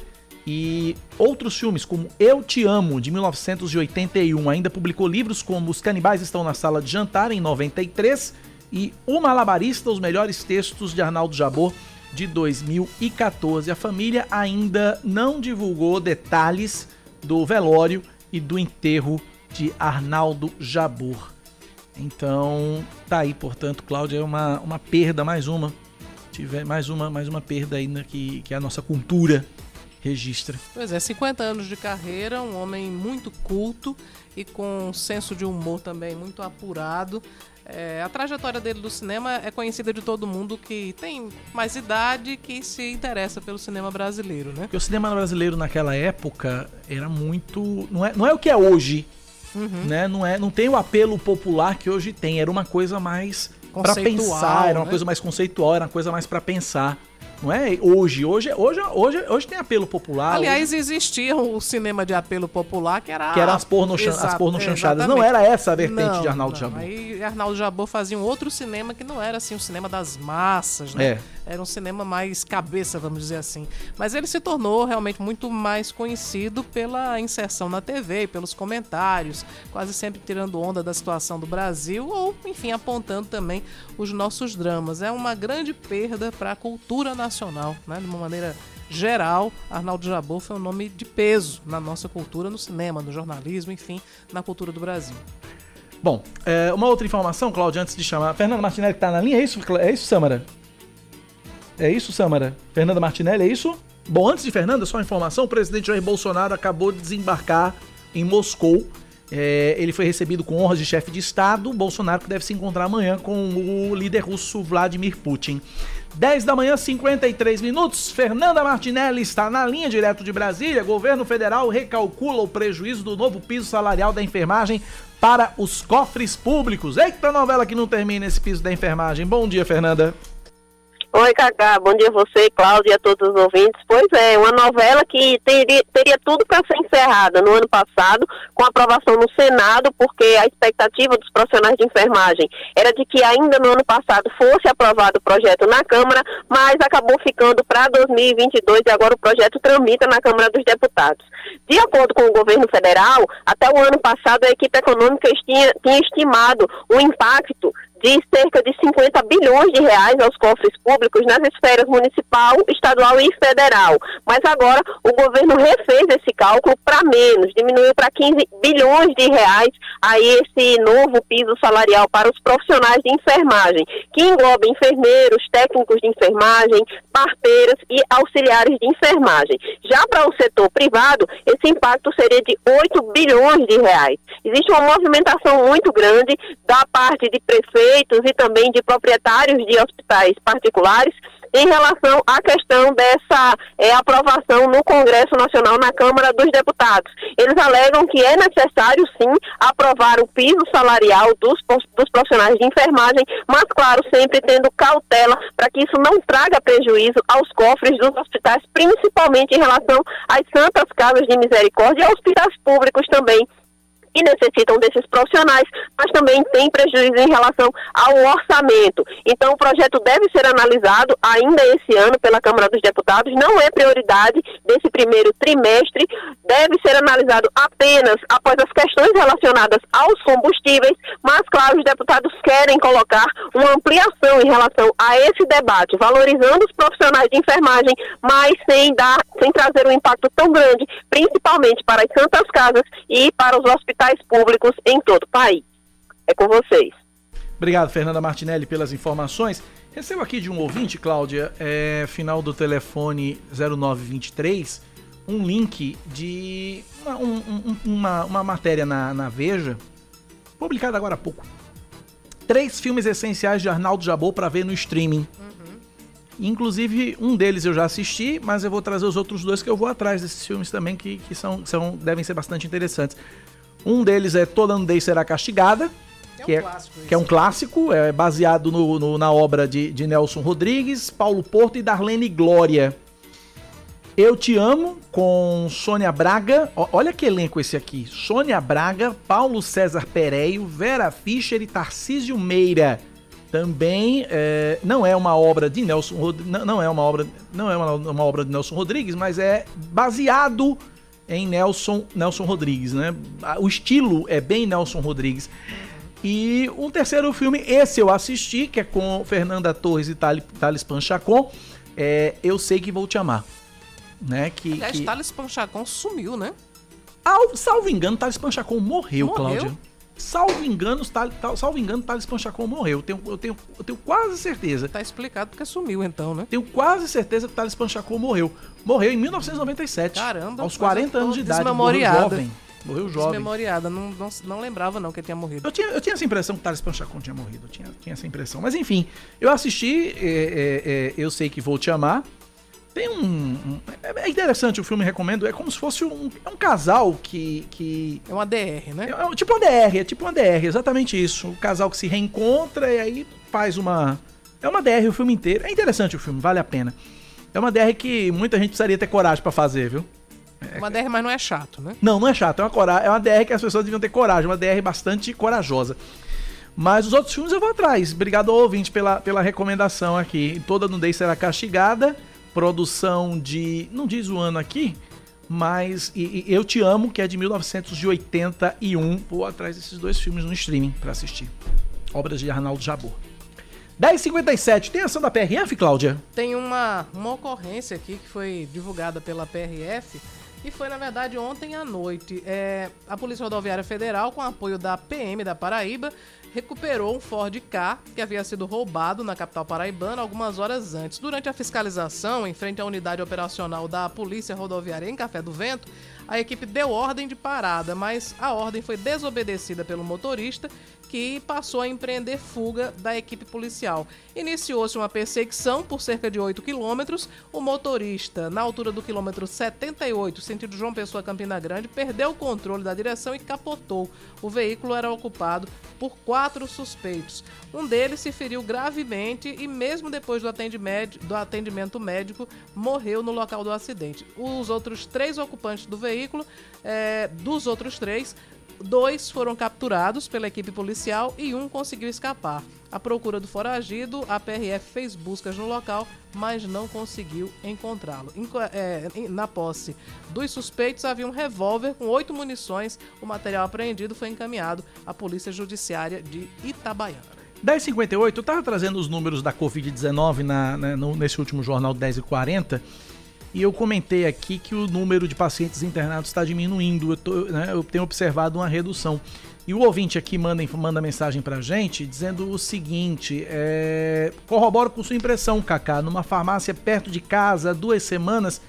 Speaker 2: E outros filmes, como Eu Te Amo, de 1981, ainda publicou livros como Os Canibais Estão na Sala de Jantar, em 93, e O Malabarista, os melhores textos de Arnaldo Jabor, de 2014. A família ainda não divulgou detalhes do velório e do enterro de Arnaldo Jabor. Então, tá aí, portanto, Cláudia, é uma, uma perda, mais uma. Tiver mais uma, mais uma perda aí né, que, que a nossa cultura registra.
Speaker 3: Pois é, 50 anos de carreira, um homem muito culto e com um senso de humor também muito apurado. É, a trajetória dele do cinema é conhecida de todo mundo que tem mais idade que se interessa pelo cinema brasileiro, né?
Speaker 2: Porque o cinema brasileiro naquela época era muito. Não é, não é o que é hoje. Uhum. Né? Não, é, não tem o apelo popular que hoje tem. Era uma coisa mais para pensar, era uma né? coisa mais conceitual, era uma coisa mais para pensar. Não é hoje. Hoje, hoje, hoje, hoje tem apelo popular.
Speaker 3: Aliás,
Speaker 2: hoje...
Speaker 3: existia o cinema de apelo popular que era.
Speaker 2: Que eram as porno, Exato, as porno chanchadas. Não era essa a vertente não, de Arnaldo
Speaker 3: não.
Speaker 2: Jabor.
Speaker 3: Aí Arnaldo Jabor fazia um outro cinema que não era assim o um cinema das massas, né?
Speaker 2: É.
Speaker 3: Era um cinema mais cabeça, vamos dizer assim. Mas ele se tornou realmente muito mais conhecido pela inserção na TV, pelos comentários, quase sempre tirando onda da situação do Brasil ou, enfim, apontando também os nossos dramas. É uma grande perda para a cultura nacional nacional, né? De uma maneira geral, Arnaldo Jabor foi um nome de peso na nossa cultura, no cinema, no jornalismo, enfim, na cultura do Brasil.
Speaker 2: Bom, é, uma outra informação, Cláudio, antes de chamar. Fernanda Martinelli que tá na linha, é isso, é isso, Samara? É isso, Samara? Fernanda Martinelli, é isso? Bom, antes de Fernanda, só uma informação: o presidente Jair Bolsonaro acabou de desembarcar em Moscou. É, ele foi recebido com honras de chefe de Estado. Bolsonaro que deve se encontrar amanhã com o líder russo Vladimir Putin. 10 da manhã, 53 minutos. Fernanda Martinelli está na linha direto de Brasília. Governo federal recalcula o prejuízo do novo piso salarial da enfermagem para os cofres públicos. Eita novela que não termina esse piso da enfermagem. Bom dia, Fernanda.
Speaker 25: Oi, Cacá. Bom dia a você, Cláudia e a todos os ouvintes. Pois é, uma novela que teria, teria tudo para ser encerrada no ano passado, com aprovação no Senado, porque a expectativa dos profissionais de enfermagem era de que ainda no ano passado fosse aprovado o projeto na Câmara, mas acabou ficando para 2022 e agora o projeto tramita na Câmara dos Deputados. De acordo com o governo federal, até o ano passado a equipe econômica tinha, tinha estimado o impacto de cerca de 50 bilhões de reais aos cofres públicos nas esferas municipal, estadual e federal. Mas agora o governo refez esse cálculo para menos, diminuiu para 15 bilhões de reais aí esse novo piso salarial para os profissionais de enfermagem, que engloba enfermeiros, técnicos de enfermagem, parteiras e auxiliares de enfermagem. Já para o setor privado, esse impacto seria de 8 bilhões de reais. Existe uma movimentação muito grande da parte de prefeitos prefeitos e também de proprietários de hospitais particulares em relação à questão dessa é, aprovação no Congresso Nacional na Câmara dos Deputados. Eles alegam que é necessário, sim, aprovar o piso salarial dos, dos profissionais de enfermagem, mas, claro, sempre tendo cautela para que isso não traga prejuízo aos cofres dos hospitais, principalmente em relação às santas casas de misericórdia e hospitais públicos também que necessitam desses profissionais, mas também tem prejuízo em relação ao orçamento. Então, o projeto deve ser analisado ainda esse ano pela Câmara dos Deputados, não é prioridade desse primeiro trimestre, deve ser analisado apenas após as questões relacionadas aos combustíveis, mas, claro, os deputados querem colocar uma ampliação em relação a esse debate, valorizando os profissionais de enfermagem, mas sem dar, sem trazer um impacto tão grande, principalmente para as santas casas e para os hospitais hospitais públicos em todo o país. É com vocês.
Speaker 2: Obrigado, Fernanda Martinelli, pelas informações. Recebo aqui de um ouvinte, Cláudia, é, final do telefone 0923, um link de uma, um, uma, uma matéria na, na Veja, publicada agora há pouco. Três filmes essenciais de Arnaldo Jabot para ver no streaming. Uhum. Inclusive, um deles eu já assisti, mas eu vou trazer os outros dois que eu vou atrás desses filmes também, que, que são, são, devem ser bastante interessantes. Um deles é Toda Nudez Será Castigada, que é, um, clássico, que é um clássico, é baseado no, no, na obra de, de Nelson Rodrigues, Paulo Porto e Darlene Glória. Eu Te Amo, com Sônia Braga. Olha que elenco esse aqui. Sônia Braga, Paulo César Pereio, Vera Fischer e Tarcísio Meira. Também é, não é uma obra de Nelson não, não é uma obra não é uma, uma obra de Nelson Rodrigues, mas é baseado em Nelson, Nelson Rodrigues, né? O estilo é bem Nelson Rodrigues. E um terceiro filme, esse eu assisti, que é com Fernanda Torres e Thales Panchacon, é Eu Sei Que Vou Te Amar. Né? Que,
Speaker 3: Aliás,
Speaker 2: que...
Speaker 3: Thales Panchacon sumiu, né?
Speaker 2: Al, salvo engano, Thales Panchacon morreu, morreu? Cláudia. Salvo engano, salvo engano, Thales Panchacon morreu. Eu tenho, eu, tenho, eu tenho quase certeza.
Speaker 3: Tá explicado porque sumiu então, né?
Speaker 2: Tenho quase certeza que Thales Panchacon morreu. Morreu em 1997.
Speaker 3: Caramba.
Speaker 2: Aos 40 anos de idade. Morreu jovem. Morreu jovem.
Speaker 3: Desmemoriada. Não, não, não lembrava não que ele tinha morrido.
Speaker 2: Eu tinha, eu tinha essa impressão que Thales Panchacon tinha morrido. Eu tinha, tinha essa impressão. Mas enfim, eu assisti é, é, é, Eu Sei Que Vou Te Amar. Tem um, um, É interessante o filme, recomendo. É como se fosse um, é um casal que, que.
Speaker 3: É uma DR, né?
Speaker 2: É, é tipo uma DR, é tipo uma DR, exatamente isso. O casal que se reencontra e aí faz uma. É uma DR o filme inteiro. É interessante o filme, vale a pena. É uma DR que muita gente precisaria ter coragem para fazer, viu?
Speaker 3: É uma DR, mas não é chato, né?
Speaker 2: Não, não é chato. É uma, cora... é uma DR que as pessoas deviam ter coragem. Uma DR bastante corajosa. Mas os outros filmes eu vou atrás. Obrigado ao ouvinte pela, pela recomendação aqui. Toda nudez será castigada produção de. Não diz o ano aqui, mas e, e Eu Te Amo, que é de 1981. Vou atrás desses dois filmes no streaming para assistir. Obras de Arnaldo Jabor. 10h57, tem ação da PRF, Cláudia?
Speaker 3: Tem uma, uma ocorrência aqui que foi divulgada pela PRF e foi, na verdade, ontem à noite. É, a Polícia Rodoviária Federal, com apoio da PM da Paraíba, recuperou um Ford K que havia sido roubado na capital paraibana algumas horas antes. Durante a fiscalização, em frente à unidade operacional da Polícia Rodoviária em Café do Vento, a equipe deu ordem de parada, mas a ordem foi desobedecida pelo motorista que passou a empreender fuga da equipe policial. Iniciou-se uma perseguição por cerca de 8 quilômetros. O motorista, na altura do quilômetro 78, sentido João Pessoa Campina Grande, perdeu o controle da direção e capotou. O veículo era ocupado por quatro suspeitos. Um deles se feriu gravemente e, mesmo depois do atendimento, do atendimento médico, morreu no local do acidente. Os outros três ocupantes do veículo, é, dos outros três, Dois foram capturados pela equipe policial e um conseguiu escapar. À procura do foragido, a PRF fez buscas no local, mas não conseguiu encontrá-lo. É, na posse dos suspeitos havia um revólver com oito munições. O material apreendido foi encaminhado à Polícia Judiciária de Itabaiana.
Speaker 2: 10h58, eu estava trazendo os números da Covid-19 na, na, nesse último jornal 10h40 e eu comentei aqui que o número de pacientes internados está diminuindo. Eu, tô, né, eu, tenho observado uma redução. E o ouvinte aqui manda, manda mensagem pra gente dizendo o seguinte: é, corroboro com sua impressão, Kaká. Numa farmácia perto de casa, duas semanas,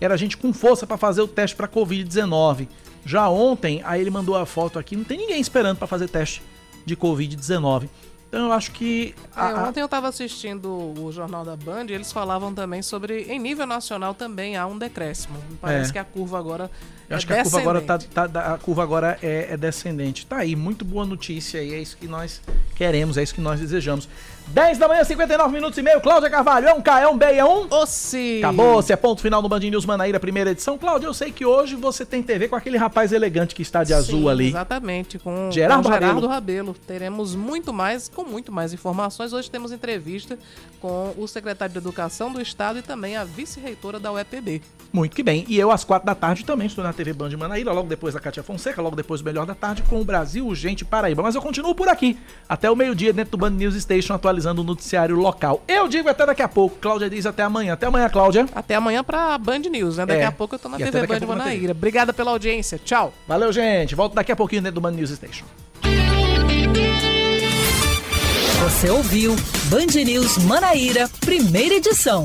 Speaker 2: era gente com força para fazer o teste para Covid-19. Já ontem, aí ele mandou a foto aqui, não tem ninguém esperando para fazer teste de Covid-19. Então eu acho que.
Speaker 3: A, é, ontem eu estava assistindo o Jornal da Band e eles falavam também sobre. Em nível nacional também há um decréscimo. Parece é. que a curva agora.
Speaker 2: Eu acho é que a curva agora, tá, tá, a curva agora é, é, descendente. Tá aí, muito boa notícia e é isso que nós queremos, é isso que nós desejamos. 10 da manhã, 59 minutos e meio. Cláudia Carvalho, é um K, B, é um?
Speaker 3: Ossi.
Speaker 2: Acabou, se é ponto final no Band News Manaíra, primeira edição. Cláudia, eu sei que hoje você tem TV com aquele rapaz elegante que está de Sim, azul ali.
Speaker 3: Exatamente, com Gerardo, com Gerardo Rabelo. Rabelo. Teremos muito mais, com muito mais informações. Hoje temos entrevista com o secretário de Educação do Estado e também a vice-reitora da UEPB.
Speaker 2: Muito que bem. E eu, às quatro da tarde, também estou na TV Band Manaíra, logo depois da Cátia Fonseca, logo depois do Melhor da Tarde, com o Brasil Urgente Paraíba. Mas eu continuo por aqui, até o meio-dia, dentro do Band News Station, atualizando o noticiário local. Eu digo até daqui a pouco. Cláudia diz até amanhã. Até amanhã, Cláudia.
Speaker 3: Até amanhã pra Band News, né? Daqui é. a pouco eu tô na e TV Band Manaíra. Obrigada pela audiência. Tchau.
Speaker 2: Valeu, gente. Volto daqui a pouquinho dentro do Band News Station.
Speaker 1: Você ouviu Band News Manaíra, primeira edição.